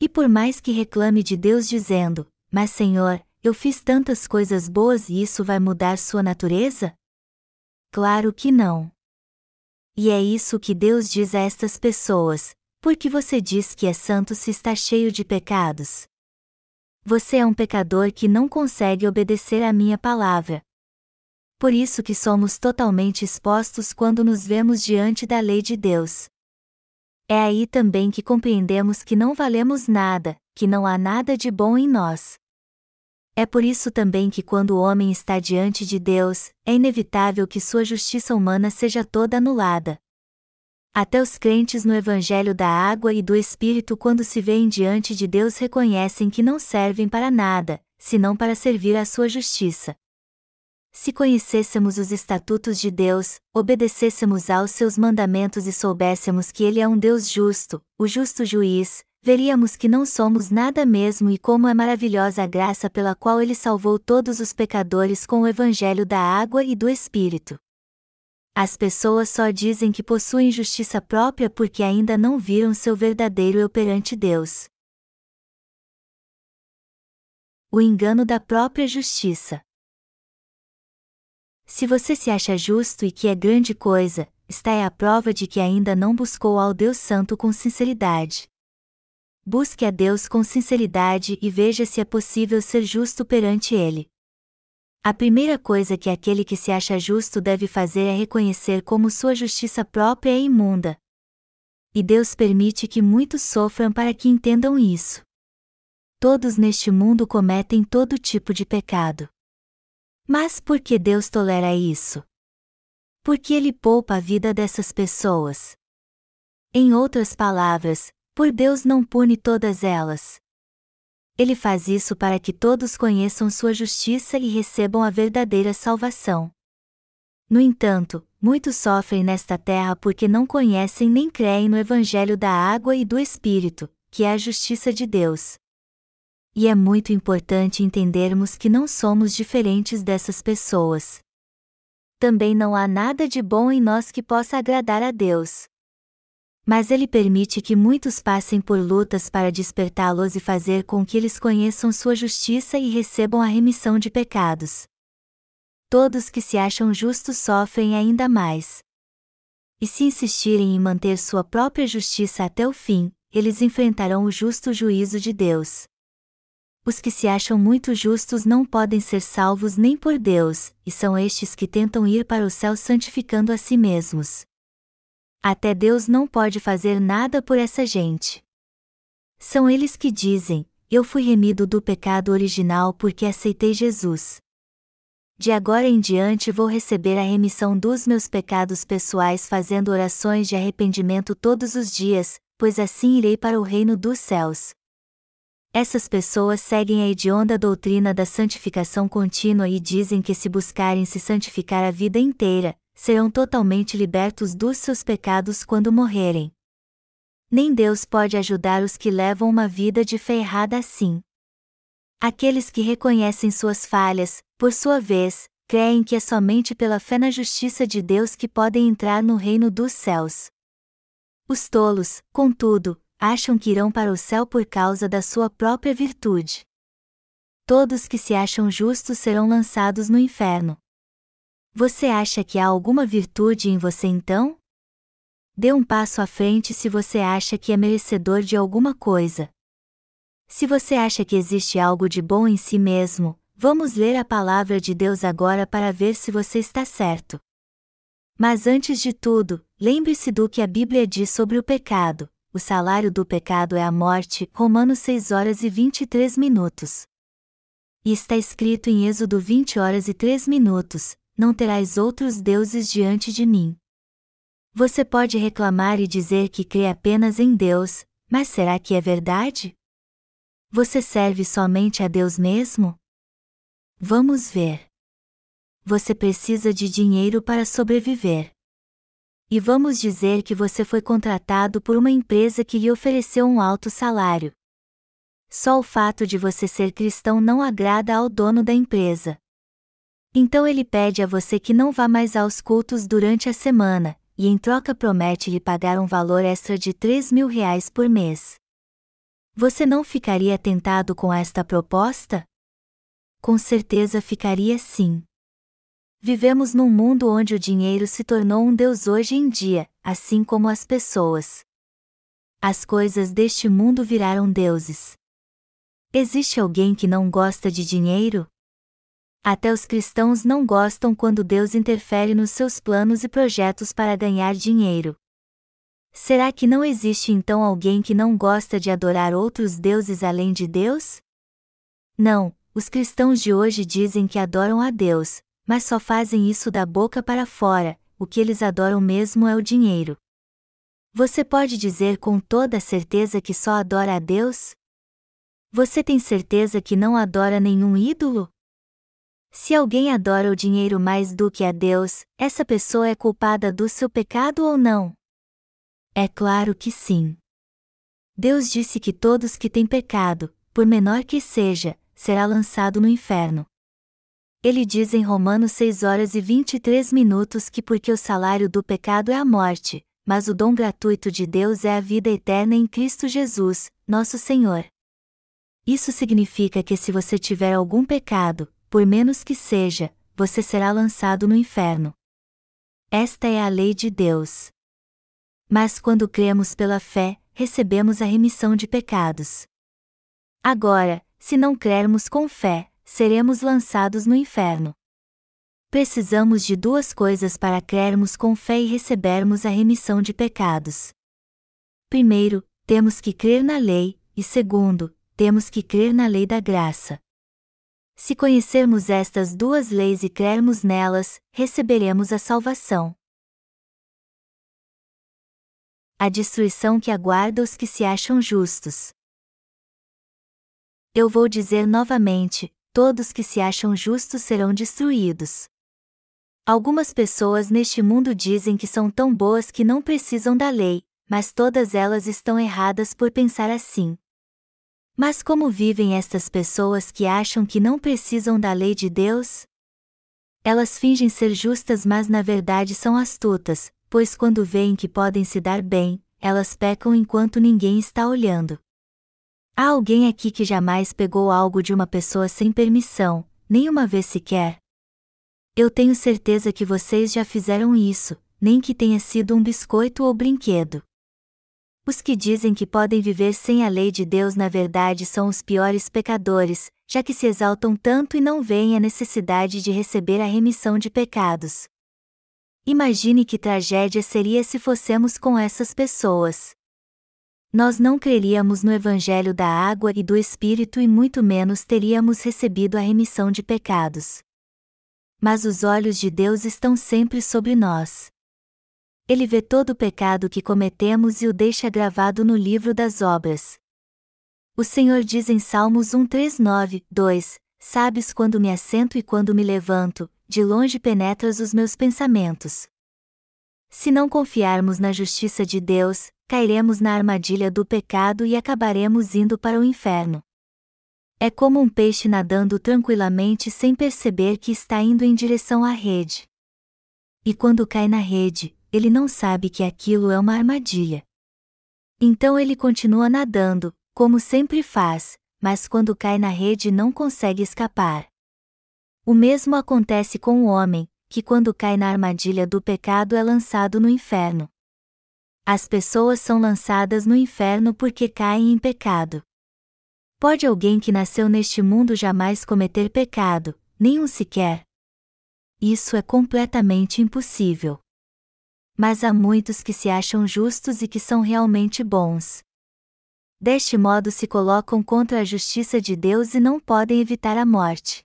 E por mais que reclame de Deus dizendo: Mas Senhor, eu fiz tantas coisas boas e isso vai mudar sua natureza? Claro que não. E é isso que Deus diz a estas pessoas: porque você diz que é santo se está cheio de pecados. Você é um pecador que não consegue obedecer à minha palavra. Por isso que somos totalmente expostos quando nos vemos diante da lei de Deus. É aí também que compreendemos que não valemos nada, que não há nada de bom em nós. É por isso também que quando o homem está diante de Deus, é inevitável que sua justiça humana seja toda anulada. Até os crentes no Evangelho da Água e do Espírito, quando se veem diante de Deus, reconhecem que não servem para nada, senão para servir à sua justiça. Se conhecêssemos os estatutos de Deus, obedecêssemos aos seus mandamentos e soubéssemos que Ele é um Deus justo, o justo juiz, veríamos que não somos nada mesmo e como é maravilhosa a graça pela qual Ele salvou todos os pecadores com o Evangelho da Água e do Espírito. As pessoas só dizem que possuem justiça própria porque ainda não viram seu verdadeiro eu perante Deus. O engano da própria justiça. Se você se acha justo e que é grande coisa, está é a prova de que ainda não buscou ao Deus Santo com sinceridade. Busque a Deus com sinceridade e veja se é possível ser justo perante Ele. A primeira coisa que aquele que se acha justo deve fazer é reconhecer como sua justiça própria é imunda. E Deus permite que muitos sofram para que entendam isso. Todos neste mundo cometem todo tipo de pecado. Mas por que Deus tolera isso? Porque Ele poupa a vida dessas pessoas. Em outras palavras, por Deus não pune todas elas. Ele faz isso para que todos conheçam sua justiça e recebam a verdadeira salvação. No entanto, muitos sofrem nesta terra porque não conhecem nem creem no Evangelho da água e do Espírito, que é a justiça de Deus. E é muito importante entendermos que não somos diferentes dessas pessoas. Também não há nada de bom em nós que possa agradar a Deus. Mas ele permite que muitos passem por lutas para despertá-los e fazer com que eles conheçam sua justiça e recebam a remissão de pecados. Todos que se acham justos sofrem ainda mais. E se insistirem em manter sua própria justiça até o fim, eles enfrentarão o justo juízo de Deus. Os que se acham muito justos não podem ser salvos nem por Deus, e são estes que tentam ir para o céu santificando a si mesmos. Até Deus não pode fazer nada por essa gente. São eles que dizem: Eu fui remido do pecado original porque aceitei Jesus. De agora em diante vou receber a remissão dos meus pecados pessoais fazendo orações de arrependimento todos os dias, pois assim irei para o reino dos céus. Essas pessoas seguem a hedionda doutrina da santificação contínua e dizem que se buscarem se santificar a vida inteira, serão totalmente libertos dos seus pecados quando morrerem. Nem Deus pode ajudar os que levam uma vida de fé errada assim. Aqueles que reconhecem suas falhas, por sua vez, creem que é somente pela fé na justiça de Deus que podem entrar no reino dos céus. Os tolos, contudo, acham que irão para o céu por causa da sua própria virtude. Todos que se acham justos serão lançados no inferno. Você acha que há alguma virtude em você então? dê um passo à frente se você acha que é merecedor de alguma coisa. Se você acha que existe algo de bom em si mesmo, vamos ler a palavra de Deus agora para ver se você está certo. Mas antes de tudo, lembre-se do que a Bíblia diz sobre o pecado. O salário do pecado é a morte, Romanos 6 horas e 23 minutos. E está escrito em Êxodo 20 horas e 3 minutos: Não terás outros deuses diante de mim. Você pode reclamar e dizer que crê apenas em Deus, mas será que é verdade? Você serve somente a Deus mesmo? Vamos ver. Você precisa de dinheiro para sobreviver. E vamos dizer que você foi contratado por uma empresa que lhe ofereceu um alto salário. Só o fato de você ser cristão não agrada ao dono da empresa. Então ele pede a você que não vá mais aos cultos durante a semana, e em troca promete lhe pagar um valor extra de 3 mil reais por mês. Você não ficaria tentado com esta proposta? Com certeza ficaria sim. Vivemos num mundo onde o dinheiro se tornou um Deus hoje em dia, assim como as pessoas. As coisas deste mundo viraram deuses. Existe alguém que não gosta de dinheiro? Até os cristãos não gostam quando Deus interfere nos seus planos e projetos para ganhar dinheiro. Será que não existe então alguém que não gosta de adorar outros deuses além de Deus? Não, os cristãos de hoje dizem que adoram a Deus, mas só fazem isso da boca para fora, o que eles adoram mesmo é o dinheiro. Você pode dizer com toda certeza que só adora a Deus? Você tem certeza que não adora nenhum ídolo? Se alguém adora o dinheiro mais do que a Deus, essa pessoa é culpada do seu pecado ou não? É claro que sim. Deus disse que todos que têm pecado, por menor que seja, será lançado no inferno. Ele diz em Romanos 6 horas e 23 minutos que porque o salário do pecado é a morte, mas o dom gratuito de Deus é a vida eterna em Cristo Jesus, nosso Senhor. Isso significa que se você tiver algum pecado, por menos que seja, você será lançado no inferno. Esta é a lei de Deus. Mas quando cremos pela fé, recebemos a remissão de pecados. Agora, se não crermos com fé, seremos lançados no inferno. Precisamos de duas coisas para crermos com fé e recebermos a remissão de pecados. Primeiro, temos que crer na lei, e segundo, temos que crer na lei da graça. Se conhecermos estas duas leis e crermos nelas, receberemos a salvação. A destruição que aguarda os que se acham justos. Eu vou dizer novamente: todos que se acham justos serão destruídos. Algumas pessoas neste mundo dizem que são tão boas que não precisam da lei, mas todas elas estão erradas por pensar assim. Mas como vivem estas pessoas que acham que não precisam da lei de Deus? Elas fingem ser justas, mas na verdade são astutas, pois quando veem que podem se dar bem, elas pecam enquanto ninguém está olhando. Há alguém aqui que jamais pegou algo de uma pessoa sem permissão, nem uma vez sequer? Eu tenho certeza que vocês já fizeram isso, nem que tenha sido um biscoito ou brinquedo. Os que dizem que podem viver sem a lei de Deus na verdade são os piores pecadores, já que se exaltam tanto e não veem a necessidade de receber a remissão de pecados. Imagine que tragédia seria se fossemos com essas pessoas. Nós não creríamos no Evangelho da água e do Espírito e muito menos teríamos recebido a remissão de pecados. Mas os olhos de Deus estão sempre sobre nós. Ele vê todo o pecado que cometemos e o deixa gravado no livro das obras. O Senhor diz em Salmos 139, 2: Sabes quando me assento e quando me levanto, de longe penetras os meus pensamentos. Se não confiarmos na justiça de Deus, cairemos na armadilha do pecado e acabaremos indo para o inferno. É como um peixe nadando tranquilamente sem perceber que está indo em direção à rede. E quando cai na rede, ele não sabe que aquilo é uma armadilha. Então ele continua nadando, como sempre faz, mas quando cai na rede não consegue escapar. O mesmo acontece com o homem, que quando cai na armadilha do pecado é lançado no inferno. As pessoas são lançadas no inferno porque caem em pecado. Pode alguém que nasceu neste mundo jamais cometer pecado, nenhum sequer? Isso é completamente impossível. Mas há muitos que se acham justos e que são realmente bons. Deste modo se colocam contra a justiça de Deus e não podem evitar a morte.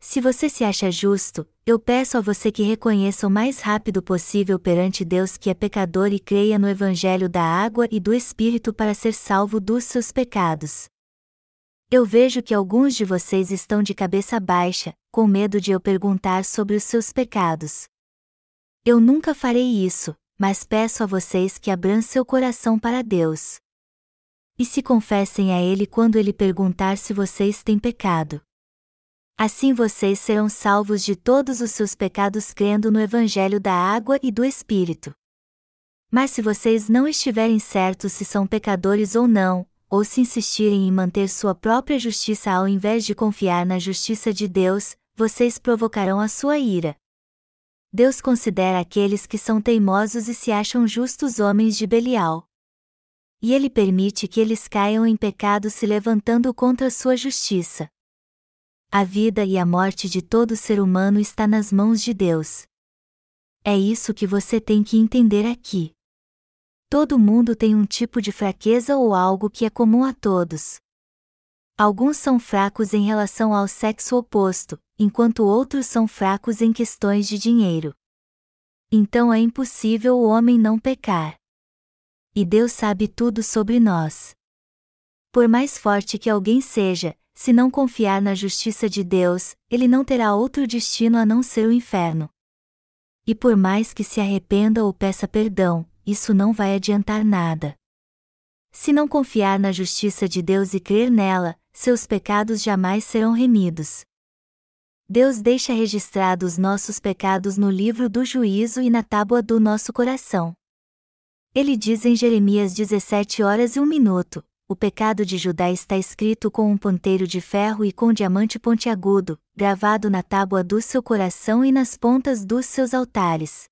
Se você se acha justo, eu peço a você que reconheça o mais rápido possível perante Deus que é pecador e creia no Evangelho da água e do Espírito para ser salvo dos seus pecados. Eu vejo que alguns de vocês estão de cabeça baixa, com medo de eu perguntar sobre os seus pecados. Eu nunca farei isso, mas peço a vocês que abram seu coração para Deus. E se confessem a Ele quando Ele perguntar se vocês têm pecado. Assim vocês serão salvos de todos os seus pecados crendo no Evangelho da água e do Espírito. Mas se vocês não estiverem certos se são pecadores ou não, ou se insistirem em manter sua própria justiça ao invés de confiar na justiça de Deus, vocês provocarão a sua ira. Deus considera aqueles que são teimosos e se acham justos homens de Belial. E ele permite que eles caiam em pecado se levantando contra sua justiça. A vida e a morte de todo ser humano está nas mãos de Deus. É isso que você tem que entender aqui. Todo mundo tem um tipo de fraqueza ou algo que é comum a todos. Alguns são fracos em relação ao sexo oposto, enquanto outros são fracos em questões de dinheiro. Então é impossível o homem não pecar. E Deus sabe tudo sobre nós. Por mais forte que alguém seja, se não confiar na justiça de Deus, ele não terá outro destino a não ser o inferno. E por mais que se arrependa ou peça perdão, isso não vai adiantar nada. Se não confiar na justiça de Deus e crer nela, seus pecados jamais serão remidos. Deus deixa registrados nossos pecados no livro do juízo e na tábua do nosso coração. Ele diz em Jeremias 17 horas e 1 minuto: O pecado de Judá está escrito com um ponteiro de ferro e com diamante pontiagudo, gravado na tábua do seu coração e nas pontas dos seus altares.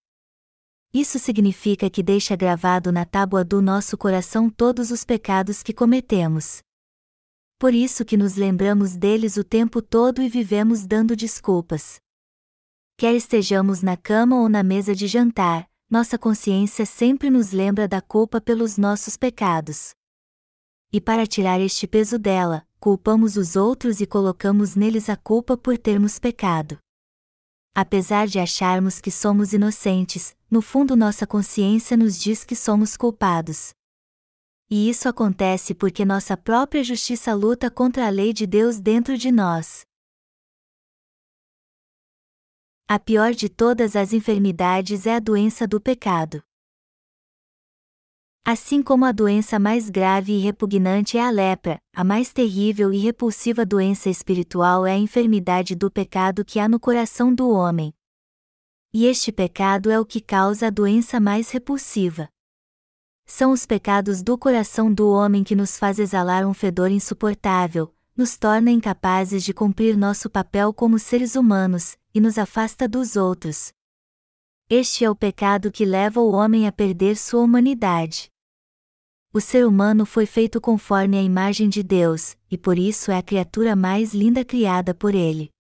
Isso significa que deixa gravado na tábua do nosso coração todos os pecados que cometemos. Por isso que nos lembramos deles o tempo todo e vivemos dando desculpas. Quer estejamos na cama ou na mesa de jantar, nossa consciência sempre nos lembra da culpa pelos nossos pecados. E para tirar este peso dela, culpamos os outros e colocamos neles a culpa por termos pecado. Apesar de acharmos que somos inocentes, no fundo nossa consciência nos diz que somos culpados. E isso acontece porque nossa própria justiça luta contra a lei de Deus dentro de nós. A pior de todas as enfermidades é a doença do pecado. Assim como a doença mais grave e repugnante é a lepra, a mais terrível e repulsiva doença espiritual é a enfermidade do pecado que há no coração do homem. E este pecado é o que causa a doença mais repulsiva. São os pecados do coração do homem que nos faz exalar um fedor insuportável, nos torna incapazes de cumprir nosso papel como seres humanos, e nos afasta dos outros, este é o pecado que leva o homem a perder sua humanidade. O ser humano foi feito conforme a imagem de Deus, e por isso é a criatura mais linda criada por ele.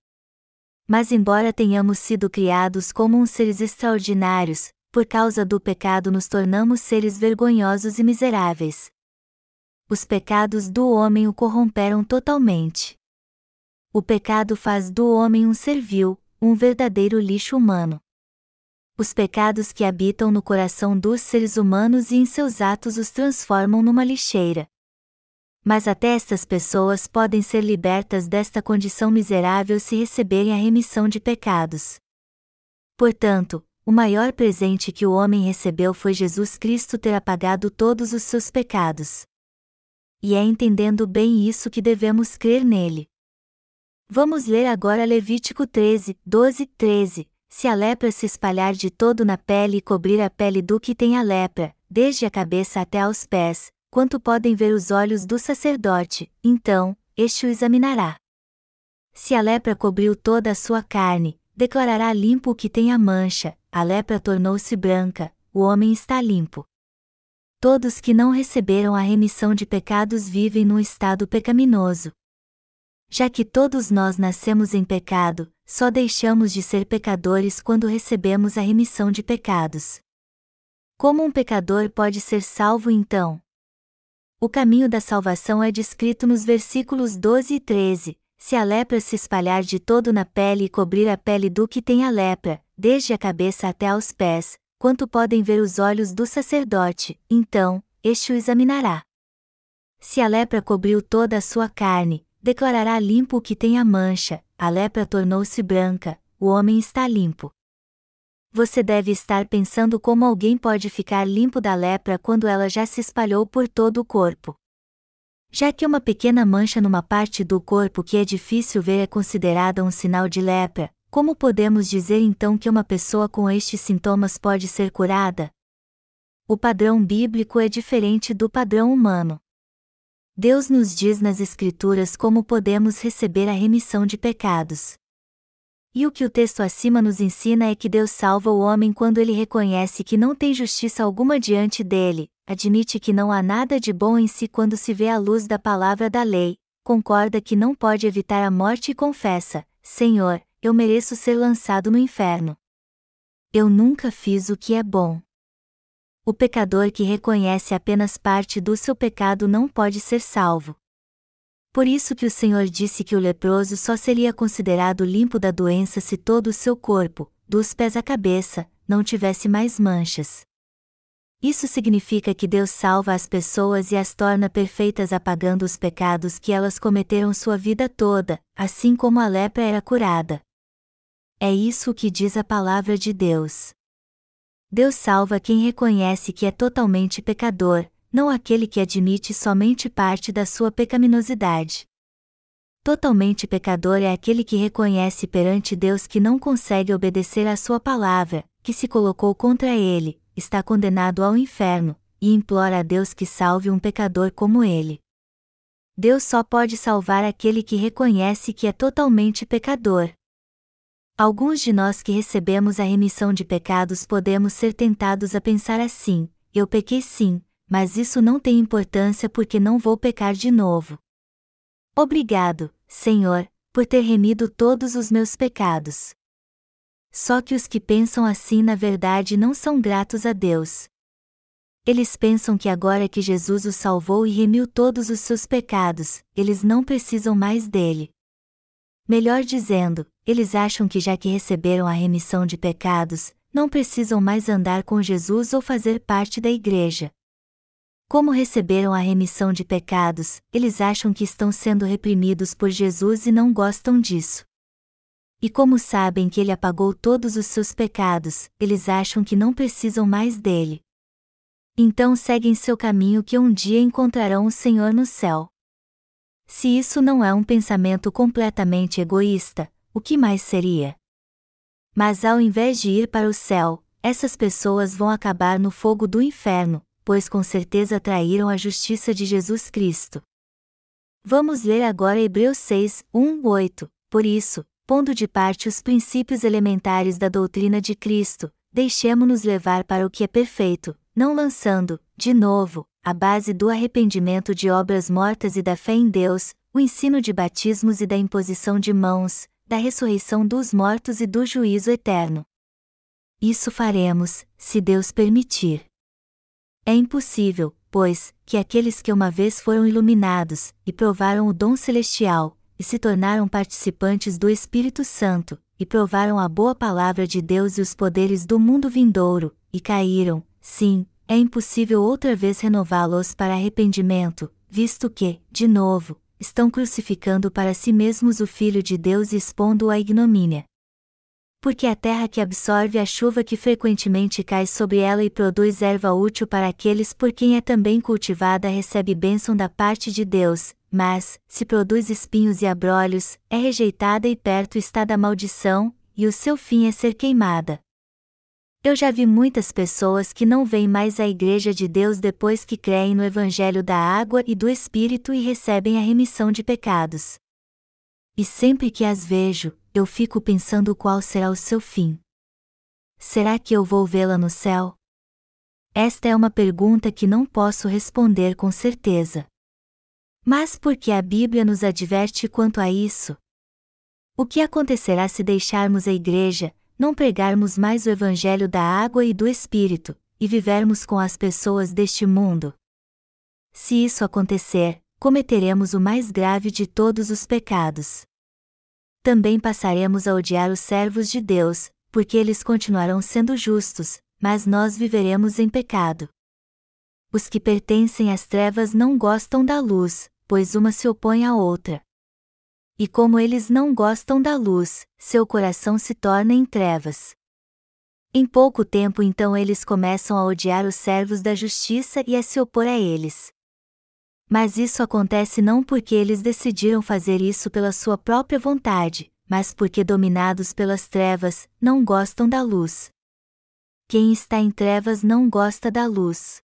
Mas, embora tenhamos sido criados como uns seres extraordinários, por causa do pecado nos tornamos seres vergonhosos e miseráveis. Os pecados do homem o corromperam totalmente. O pecado faz do homem um servil, um verdadeiro lixo humano os pecados que habitam no coração dos seres humanos e em seus atos os transformam numa lixeira. Mas até estas pessoas podem ser libertas desta condição miserável se receberem a remissão de pecados. Portanto, o maior presente que o homem recebeu foi Jesus Cristo ter apagado todos os seus pecados. E é entendendo bem isso que devemos crer nele. Vamos ler agora Levítico 13, 12, 13, se a lepra se espalhar de todo na pele e cobrir a pele do que tem a lepra, desde a cabeça até aos pés, quanto podem ver os olhos do sacerdote, então, este o examinará. Se a lepra cobriu toda a sua carne, declarará limpo o que tem a mancha, a lepra tornou-se branca, o homem está limpo. Todos que não receberam a remissão de pecados vivem num estado pecaminoso. Já que todos nós nascemos em pecado, só deixamos de ser pecadores quando recebemos a remissão de pecados. Como um pecador pode ser salvo então? O caminho da salvação é descrito nos versículos 12 e 13. Se a lepra se espalhar de todo na pele e cobrir a pele do que tem a lepra, desde a cabeça até aos pés, quanto podem ver os olhos do sacerdote, então, este o examinará. Se a lepra cobriu toda a sua carne, declarará limpo o que tem a mancha, a lepra tornou-se branca, o homem está limpo. Você deve estar pensando como alguém pode ficar limpo da lepra quando ela já se espalhou por todo o corpo. Já que uma pequena mancha numa parte do corpo que é difícil ver é considerada um sinal de lepra, como podemos dizer então que uma pessoa com estes sintomas pode ser curada? O padrão bíblico é diferente do padrão humano. Deus nos diz nas Escrituras como podemos receber a remissão de pecados. E o que o texto acima nos ensina é que Deus salva o homem quando ele reconhece que não tem justiça alguma diante dele, admite que não há nada de bom em si quando se vê a luz da palavra da lei, concorda que não pode evitar a morte e confessa: Senhor, eu mereço ser lançado no inferno. Eu nunca fiz o que é bom. O pecador que reconhece apenas parte do seu pecado não pode ser salvo. Por isso que o Senhor disse que o leproso só seria considerado limpo da doença se todo o seu corpo, dos pés à cabeça, não tivesse mais manchas. Isso significa que Deus salva as pessoas e as torna perfeitas apagando os pecados que elas cometeram sua vida toda, assim como a lepra era curada. É isso que diz a palavra de Deus. Deus salva quem reconhece que é totalmente pecador, não aquele que admite somente parte da sua pecaminosidade. Totalmente pecador é aquele que reconhece perante Deus que não consegue obedecer à sua palavra, que se colocou contra ele, está condenado ao inferno, e implora a Deus que salve um pecador como ele. Deus só pode salvar aquele que reconhece que é totalmente pecador. Alguns de nós que recebemos a remissão de pecados podemos ser tentados a pensar assim: eu pequei sim, mas isso não tem importância porque não vou pecar de novo. Obrigado, Senhor, por ter remido todos os meus pecados. Só que os que pensam assim na verdade não são gratos a Deus. Eles pensam que agora que Jesus os salvou e remiu todos os seus pecados, eles não precisam mais dele. Melhor dizendo, eles acham que já que receberam a remissão de pecados, não precisam mais andar com Jesus ou fazer parte da igreja. Como receberam a remissão de pecados, eles acham que estão sendo reprimidos por Jesus e não gostam disso. E como sabem que ele apagou todos os seus pecados, eles acham que não precisam mais dele. Então seguem seu caminho que um dia encontrarão o Senhor no céu. Se isso não é um pensamento completamente egoísta, o que mais seria? Mas ao invés de ir para o céu, essas pessoas vão acabar no fogo do inferno, pois com certeza traíram a justiça de Jesus Cristo. Vamos ler agora Hebreus 6, 1, 8. Por isso, pondo de parte os princípios elementares da doutrina de Cristo, deixemo-nos levar para o que é perfeito, não lançando, de novo, a base do arrependimento de obras mortas e da fé em Deus, o ensino de batismos e da imposição de mãos, da ressurreição dos mortos e do juízo eterno. Isso faremos, se Deus permitir. É impossível, pois, que aqueles que uma vez foram iluminados, e provaram o dom celestial, e se tornaram participantes do Espírito Santo, e provaram a boa palavra de Deus e os poderes do mundo vindouro, e caíram, sim, é impossível outra vez renová-los para arrependimento, visto que, de novo, estão crucificando para si mesmos o Filho de Deus e expondo-o à ignomínia. Porque a terra que absorve a chuva que frequentemente cai sobre ela e produz erva útil para aqueles por quem é também cultivada recebe bênção da parte de Deus, mas, se produz espinhos e abrolhos, é rejeitada e perto está da maldição, e o seu fim é ser queimada. Eu já vi muitas pessoas que não vêm mais à Igreja de Deus depois que creem no Evangelho da água e do Espírito e recebem a remissão de pecados. E sempre que as vejo, eu fico pensando qual será o seu fim. Será que eu vou vê-la no céu? Esta é uma pergunta que não posso responder com certeza. Mas por que a Bíblia nos adverte quanto a isso? O que acontecerá se deixarmos a igreja, não pregarmos mais o Evangelho da água e do Espírito, e vivermos com as pessoas deste mundo? Se isso acontecer, cometeremos o mais grave de todos os pecados. Também passaremos a odiar os servos de Deus, porque eles continuarão sendo justos, mas nós viveremos em pecado. Os que pertencem às trevas não gostam da luz, pois uma se opõe à outra. E como eles não gostam da luz, seu coração se torna em trevas. Em pouco tempo então eles começam a odiar os servos da justiça e a se opor a eles. Mas isso acontece não porque eles decidiram fazer isso pela sua própria vontade, mas porque dominados pelas trevas, não gostam da luz. Quem está em trevas não gosta da luz.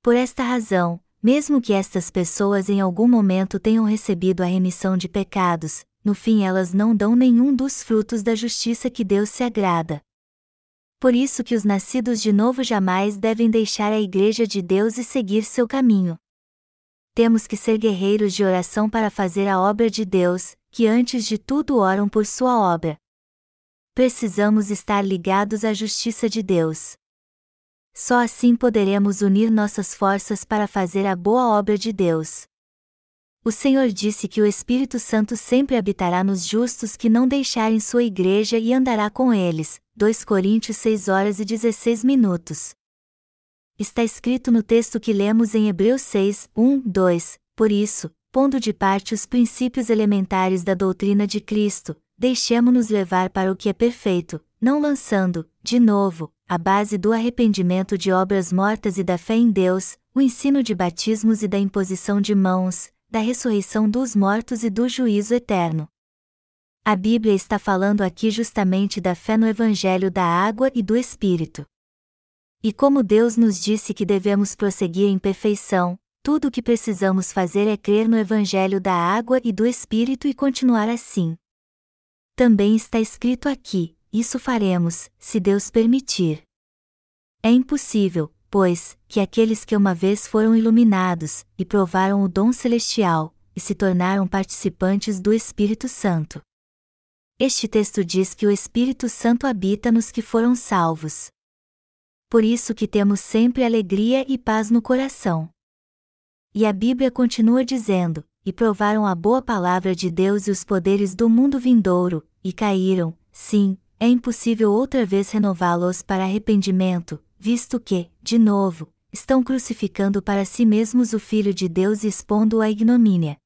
Por esta razão, mesmo que estas pessoas em algum momento tenham recebido a remissão de pecados, no fim elas não dão nenhum dos frutos da justiça que Deus se agrada. Por isso que os nascidos de novo jamais devem deixar a igreja de Deus e seguir seu caminho temos que ser guerreiros de oração para fazer a obra de Deus, que antes de tudo oram por sua obra. Precisamos estar ligados à justiça de Deus. Só assim poderemos unir nossas forças para fazer a boa obra de Deus. O Senhor disse que o Espírito Santo sempre habitará nos justos que não deixarem sua igreja e andará com eles. 2 Coríntios 6 horas e 16 minutos está escrito no texto que lemos em Hebreus 6, 1, 2, por isso, pondo de parte os princípios elementares da doutrina de Cristo, deixemo-nos levar para o que é perfeito, não lançando, de novo, a base do arrependimento de obras mortas e da fé em Deus, o ensino de batismos e da imposição de mãos, da ressurreição dos mortos e do juízo eterno. A Bíblia está falando aqui justamente da fé no Evangelho da água e do Espírito. E como Deus nos disse que devemos prosseguir em perfeição, tudo o que precisamos fazer é crer no Evangelho da água e do Espírito e continuar assim. Também está escrito aqui: isso faremos, se Deus permitir. É impossível, pois, que aqueles que uma vez foram iluminados, e provaram o dom celestial, e se tornaram participantes do Espírito Santo. Este texto diz que o Espírito Santo habita nos que foram salvos por isso que temos sempre alegria e paz no coração. E a Bíblia continua dizendo: E provaram a boa palavra de Deus e os poderes do mundo vindouro, e caíram, sim, é impossível outra vez renová-los para arrependimento, visto que, de novo, estão crucificando para si mesmos o Filho de Deus e expondo-o à ignomínia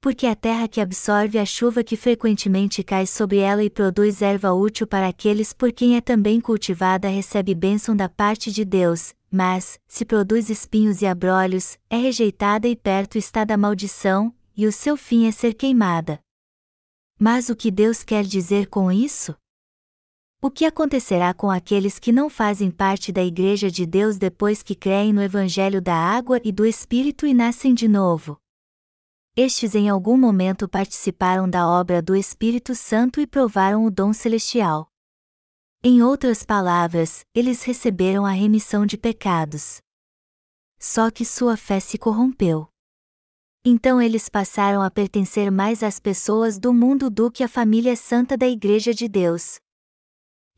porque a terra que absorve a chuva que frequentemente cai sobre ela e produz erva útil para aqueles por quem é também cultivada recebe bênção da parte de Deus, mas, se produz espinhos e abrolhos, é rejeitada e perto está da maldição, e o seu fim é ser queimada. Mas o que Deus quer dizer com isso? O que acontecerá com aqueles que não fazem parte da Igreja de Deus depois que creem no Evangelho da água e do Espírito e nascem de novo? Estes em algum momento participaram da obra do Espírito Santo e provaram o dom celestial. Em outras palavras, eles receberam a remissão de pecados. Só que sua fé se corrompeu. Então eles passaram a pertencer mais às pessoas do mundo do que à família santa da Igreja de Deus.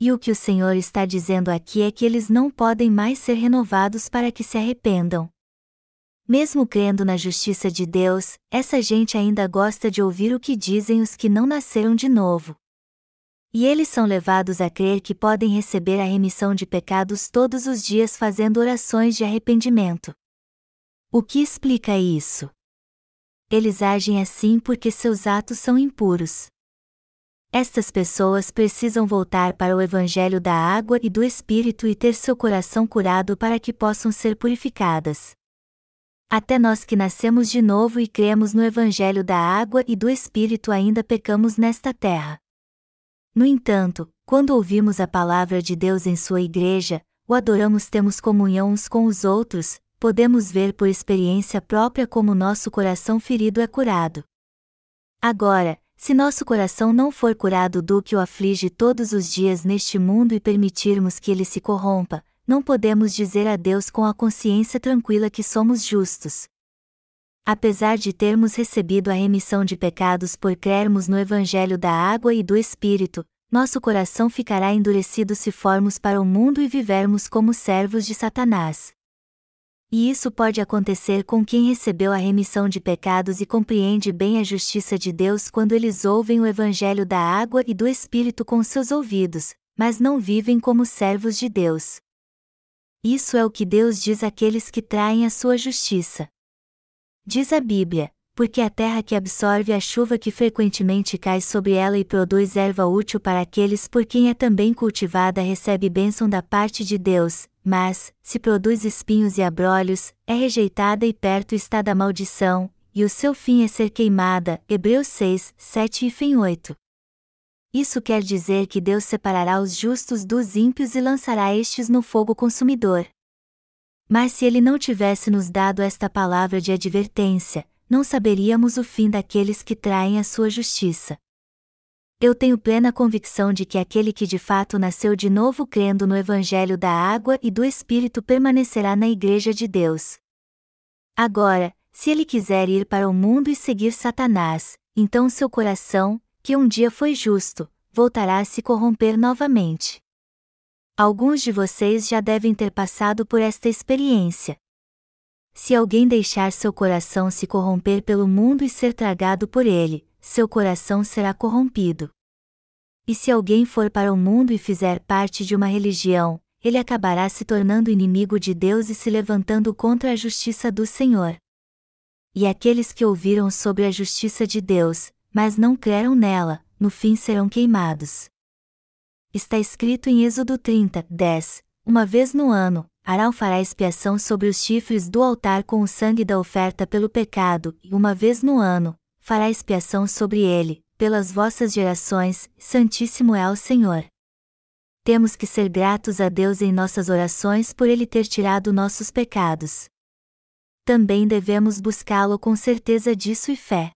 E o que o Senhor está dizendo aqui é que eles não podem mais ser renovados para que se arrependam. Mesmo crendo na justiça de Deus, essa gente ainda gosta de ouvir o que dizem os que não nasceram de novo. E eles são levados a crer que podem receber a remissão de pecados todos os dias fazendo orações de arrependimento. O que explica isso? Eles agem assim porque seus atos são impuros. Estas pessoas precisam voltar para o Evangelho da água e do Espírito e ter seu coração curado para que possam ser purificadas. Até nós que nascemos de novo e cremos no Evangelho da água e do Espírito ainda pecamos nesta terra. No entanto, quando ouvimos a palavra de Deus em sua igreja, o adoramos, temos comunhão uns com os outros, podemos ver por experiência própria como nosso coração ferido é curado. Agora, se nosso coração não for curado do que o aflige todos os dias neste mundo e permitirmos que ele se corrompa, não podemos dizer a Deus com a consciência tranquila que somos justos. Apesar de termos recebido a remissão de pecados por crermos no Evangelho da água e do Espírito, nosso coração ficará endurecido se formos para o mundo e vivermos como servos de Satanás. E isso pode acontecer com quem recebeu a remissão de pecados e compreende bem a justiça de Deus quando eles ouvem o Evangelho da água e do Espírito com seus ouvidos, mas não vivem como servos de Deus. Isso é o que Deus diz àqueles que traem a sua justiça. Diz a Bíblia: porque a terra que absorve a chuva que frequentemente cai sobre ela e produz erva útil para aqueles por quem é também cultivada recebe bênção da parte de Deus, mas, se produz espinhos e abrolhos, é rejeitada e perto está da maldição, e o seu fim é ser queimada. Hebreus 6, 7 e fim 8. Isso quer dizer que Deus separará os justos dos ímpios e lançará estes no fogo consumidor. Mas se ele não tivesse nos dado esta palavra de advertência, não saberíamos o fim daqueles que traem a sua justiça. Eu tenho plena convicção de que aquele que de fato nasceu de novo crendo no Evangelho da água e do Espírito permanecerá na Igreja de Deus. Agora, se ele quiser ir para o mundo e seguir Satanás, então seu coração, que um dia foi justo, voltará a se corromper novamente. Alguns de vocês já devem ter passado por esta experiência. Se alguém deixar seu coração se corromper pelo mundo e ser tragado por ele, seu coração será corrompido. E se alguém for para o mundo e fizer parte de uma religião, ele acabará se tornando inimigo de Deus e se levantando contra a justiça do Senhor. E aqueles que ouviram sobre a justiça de Deus, mas não creram nela, no fim serão queimados. Está escrito em Êxodo 30, 10: Uma vez no ano, Arão fará expiação sobre os chifres do altar com o sangue da oferta pelo pecado, e uma vez no ano, fará expiação sobre ele, pelas vossas gerações, Santíssimo é ao Senhor. Temos que ser gratos a Deus em nossas orações por ele ter tirado nossos pecados. Também devemos buscá-lo com certeza disso e fé.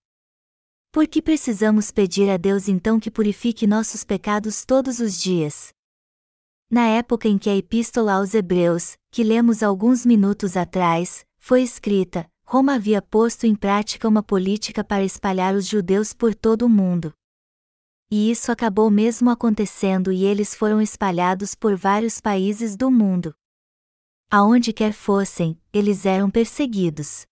Por que precisamos pedir a Deus então que purifique nossos pecados todos os dias? Na época em que a Epístola aos Hebreus, que lemos alguns minutos atrás, foi escrita, Roma havia posto em prática uma política para espalhar os judeus por todo o mundo. E isso acabou mesmo acontecendo e eles foram espalhados por vários países do mundo. Aonde quer fossem, eles eram perseguidos.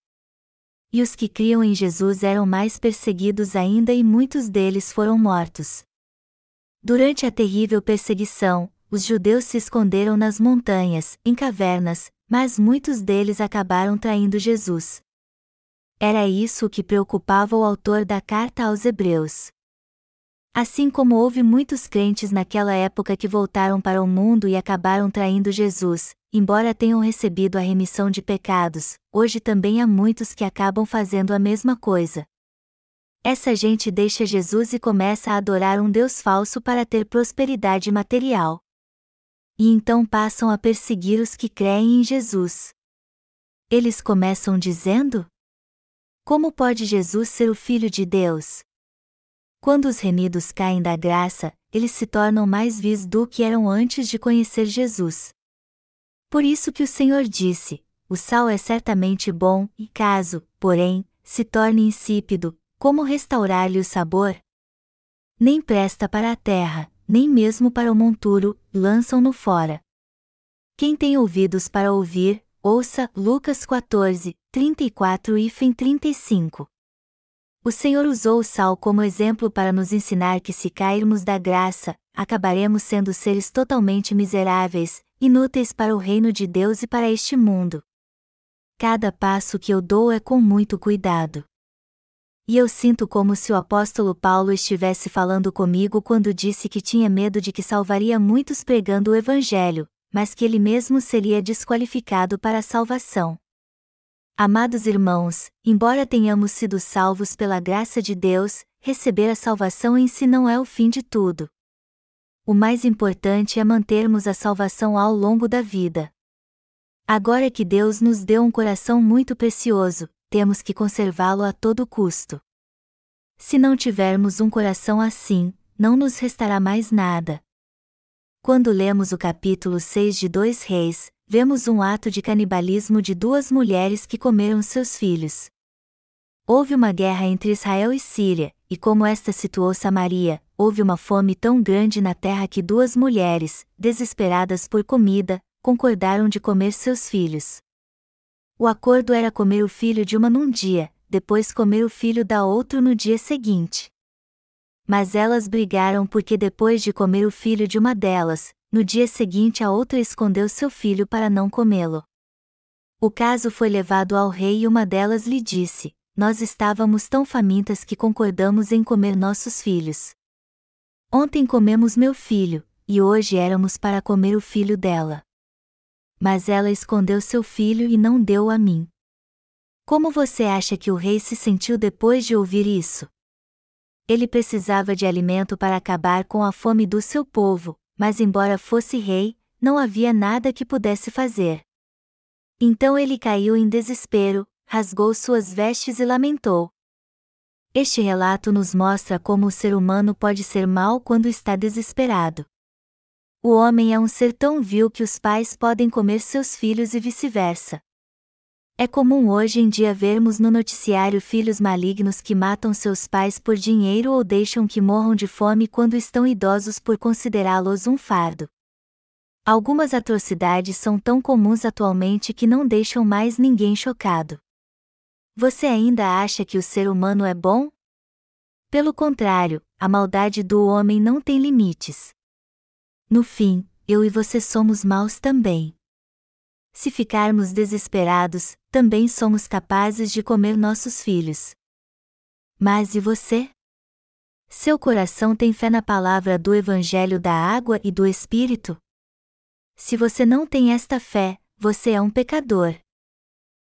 E os que criam em Jesus eram mais perseguidos ainda e muitos deles foram mortos. Durante a terrível perseguição, os judeus se esconderam nas montanhas, em cavernas, mas muitos deles acabaram traindo Jesus. Era isso que preocupava o autor da carta aos Hebreus. Assim como houve muitos crentes naquela época que voltaram para o mundo e acabaram traindo Jesus, embora tenham recebido a remissão de pecados, hoje também há muitos que acabam fazendo a mesma coisa. Essa gente deixa Jesus e começa a adorar um Deus falso para ter prosperidade material. E então passam a perseguir os que creem em Jesus. Eles começam dizendo: Como pode Jesus ser o Filho de Deus? Quando os remidos caem da graça, eles se tornam mais vis do que eram antes de conhecer Jesus. Por isso que o Senhor disse: O sal é certamente bom, e caso, porém, se torne insípido, como restaurar-lhe o sabor? Nem presta para a terra, nem mesmo para o monturo, lançam-no fora. Quem tem ouvidos para ouvir, ouça Lucas 14, 34 e 35. O Senhor usou o sal como exemplo para nos ensinar que se cairmos da graça, acabaremos sendo seres totalmente miseráveis, inúteis para o reino de Deus e para este mundo. Cada passo que eu dou é com muito cuidado. E eu sinto como se o apóstolo Paulo estivesse falando comigo quando disse que tinha medo de que salvaria muitos pregando o Evangelho, mas que ele mesmo seria desqualificado para a salvação. Amados irmãos, embora tenhamos sido salvos pela graça de Deus, receber a salvação em si não é o fim de tudo. O mais importante é mantermos a salvação ao longo da vida. Agora que Deus nos deu um coração muito precioso, temos que conservá-lo a todo custo. Se não tivermos um coração assim, não nos restará mais nada. Quando lemos o capítulo 6 de Dois Reis, vemos um ato de canibalismo de duas mulheres que comeram seus filhos. Houve uma guerra entre Israel e Síria, e como esta situou Samaria, houve uma fome tão grande na terra que duas mulheres, desesperadas por comida, concordaram de comer seus filhos. O acordo era comer o filho de uma num dia, depois comer o filho da outro no dia seguinte. Mas elas brigaram porque depois de comer o filho de uma delas, no dia seguinte a outra escondeu seu filho para não comê-lo. O caso foi levado ao rei e uma delas lhe disse: Nós estávamos tão famintas que concordamos em comer nossos filhos. Ontem comemos meu filho, e hoje éramos para comer o filho dela. Mas ela escondeu seu filho e não deu a mim. Como você acha que o rei se sentiu depois de ouvir isso? Ele precisava de alimento para acabar com a fome do seu povo, mas embora fosse rei, não havia nada que pudesse fazer. Então ele caiu em desespero, rasgou suas vestes e lamentou. Este relato nos mostra como o ser humano pode ser mau quando está desesperado. O homem é um ser tão vil que os pais podem comer seus filhos e vice-versa. É comum hoje em dia vermos no noticiário filhos malignos que matam seus pais por dinheiro ou deixam que morram de fome quando estão idosos por considerá-los um fardo. Algumas atrocidades são tão comuns atualmente que não deixam mais ninguém chocado. Você ainda acha que o ser humano é bom? Pelo contrário, a maldade do homem não tem limites. No fim, eu e você somos maus também. Se ficarmos desesperados, também somos capazes de comer nossos filhos. Mas e você? Seu coração tem fé na palavra do Evangelho da Água e do Espírito? Se você não tem esta fé, você é um pecador.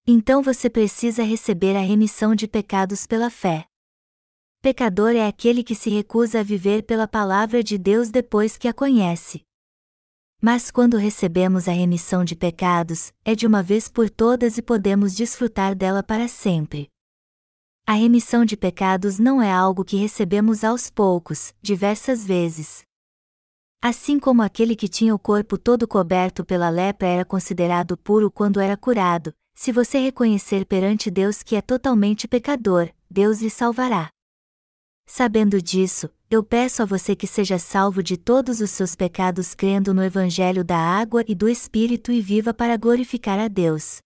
Então você precisa receber a remissão de pecados pela fé. Pecador é aquele que se recusa a viver pela palavra de Deus depois que a conhece. Mas quando recebemos a remissão de pecados, é de uma vez por todas e podemos desfrutar dela para sempre. A remissão de pecados não é algo que recebemos aos poucos, diversas vezes. Assim como aquele que tinha o corpo todo coberto pela lepra era considerado puro quando era curado, se você reconhecer perante Deus que é totalmente pecador, Deus lhe salvará. Sabendo disso, eu peço a você que seja salvo de todos os seus pecados crendo no Evangelho da água e do Espírito e viva para glorificar a Deus.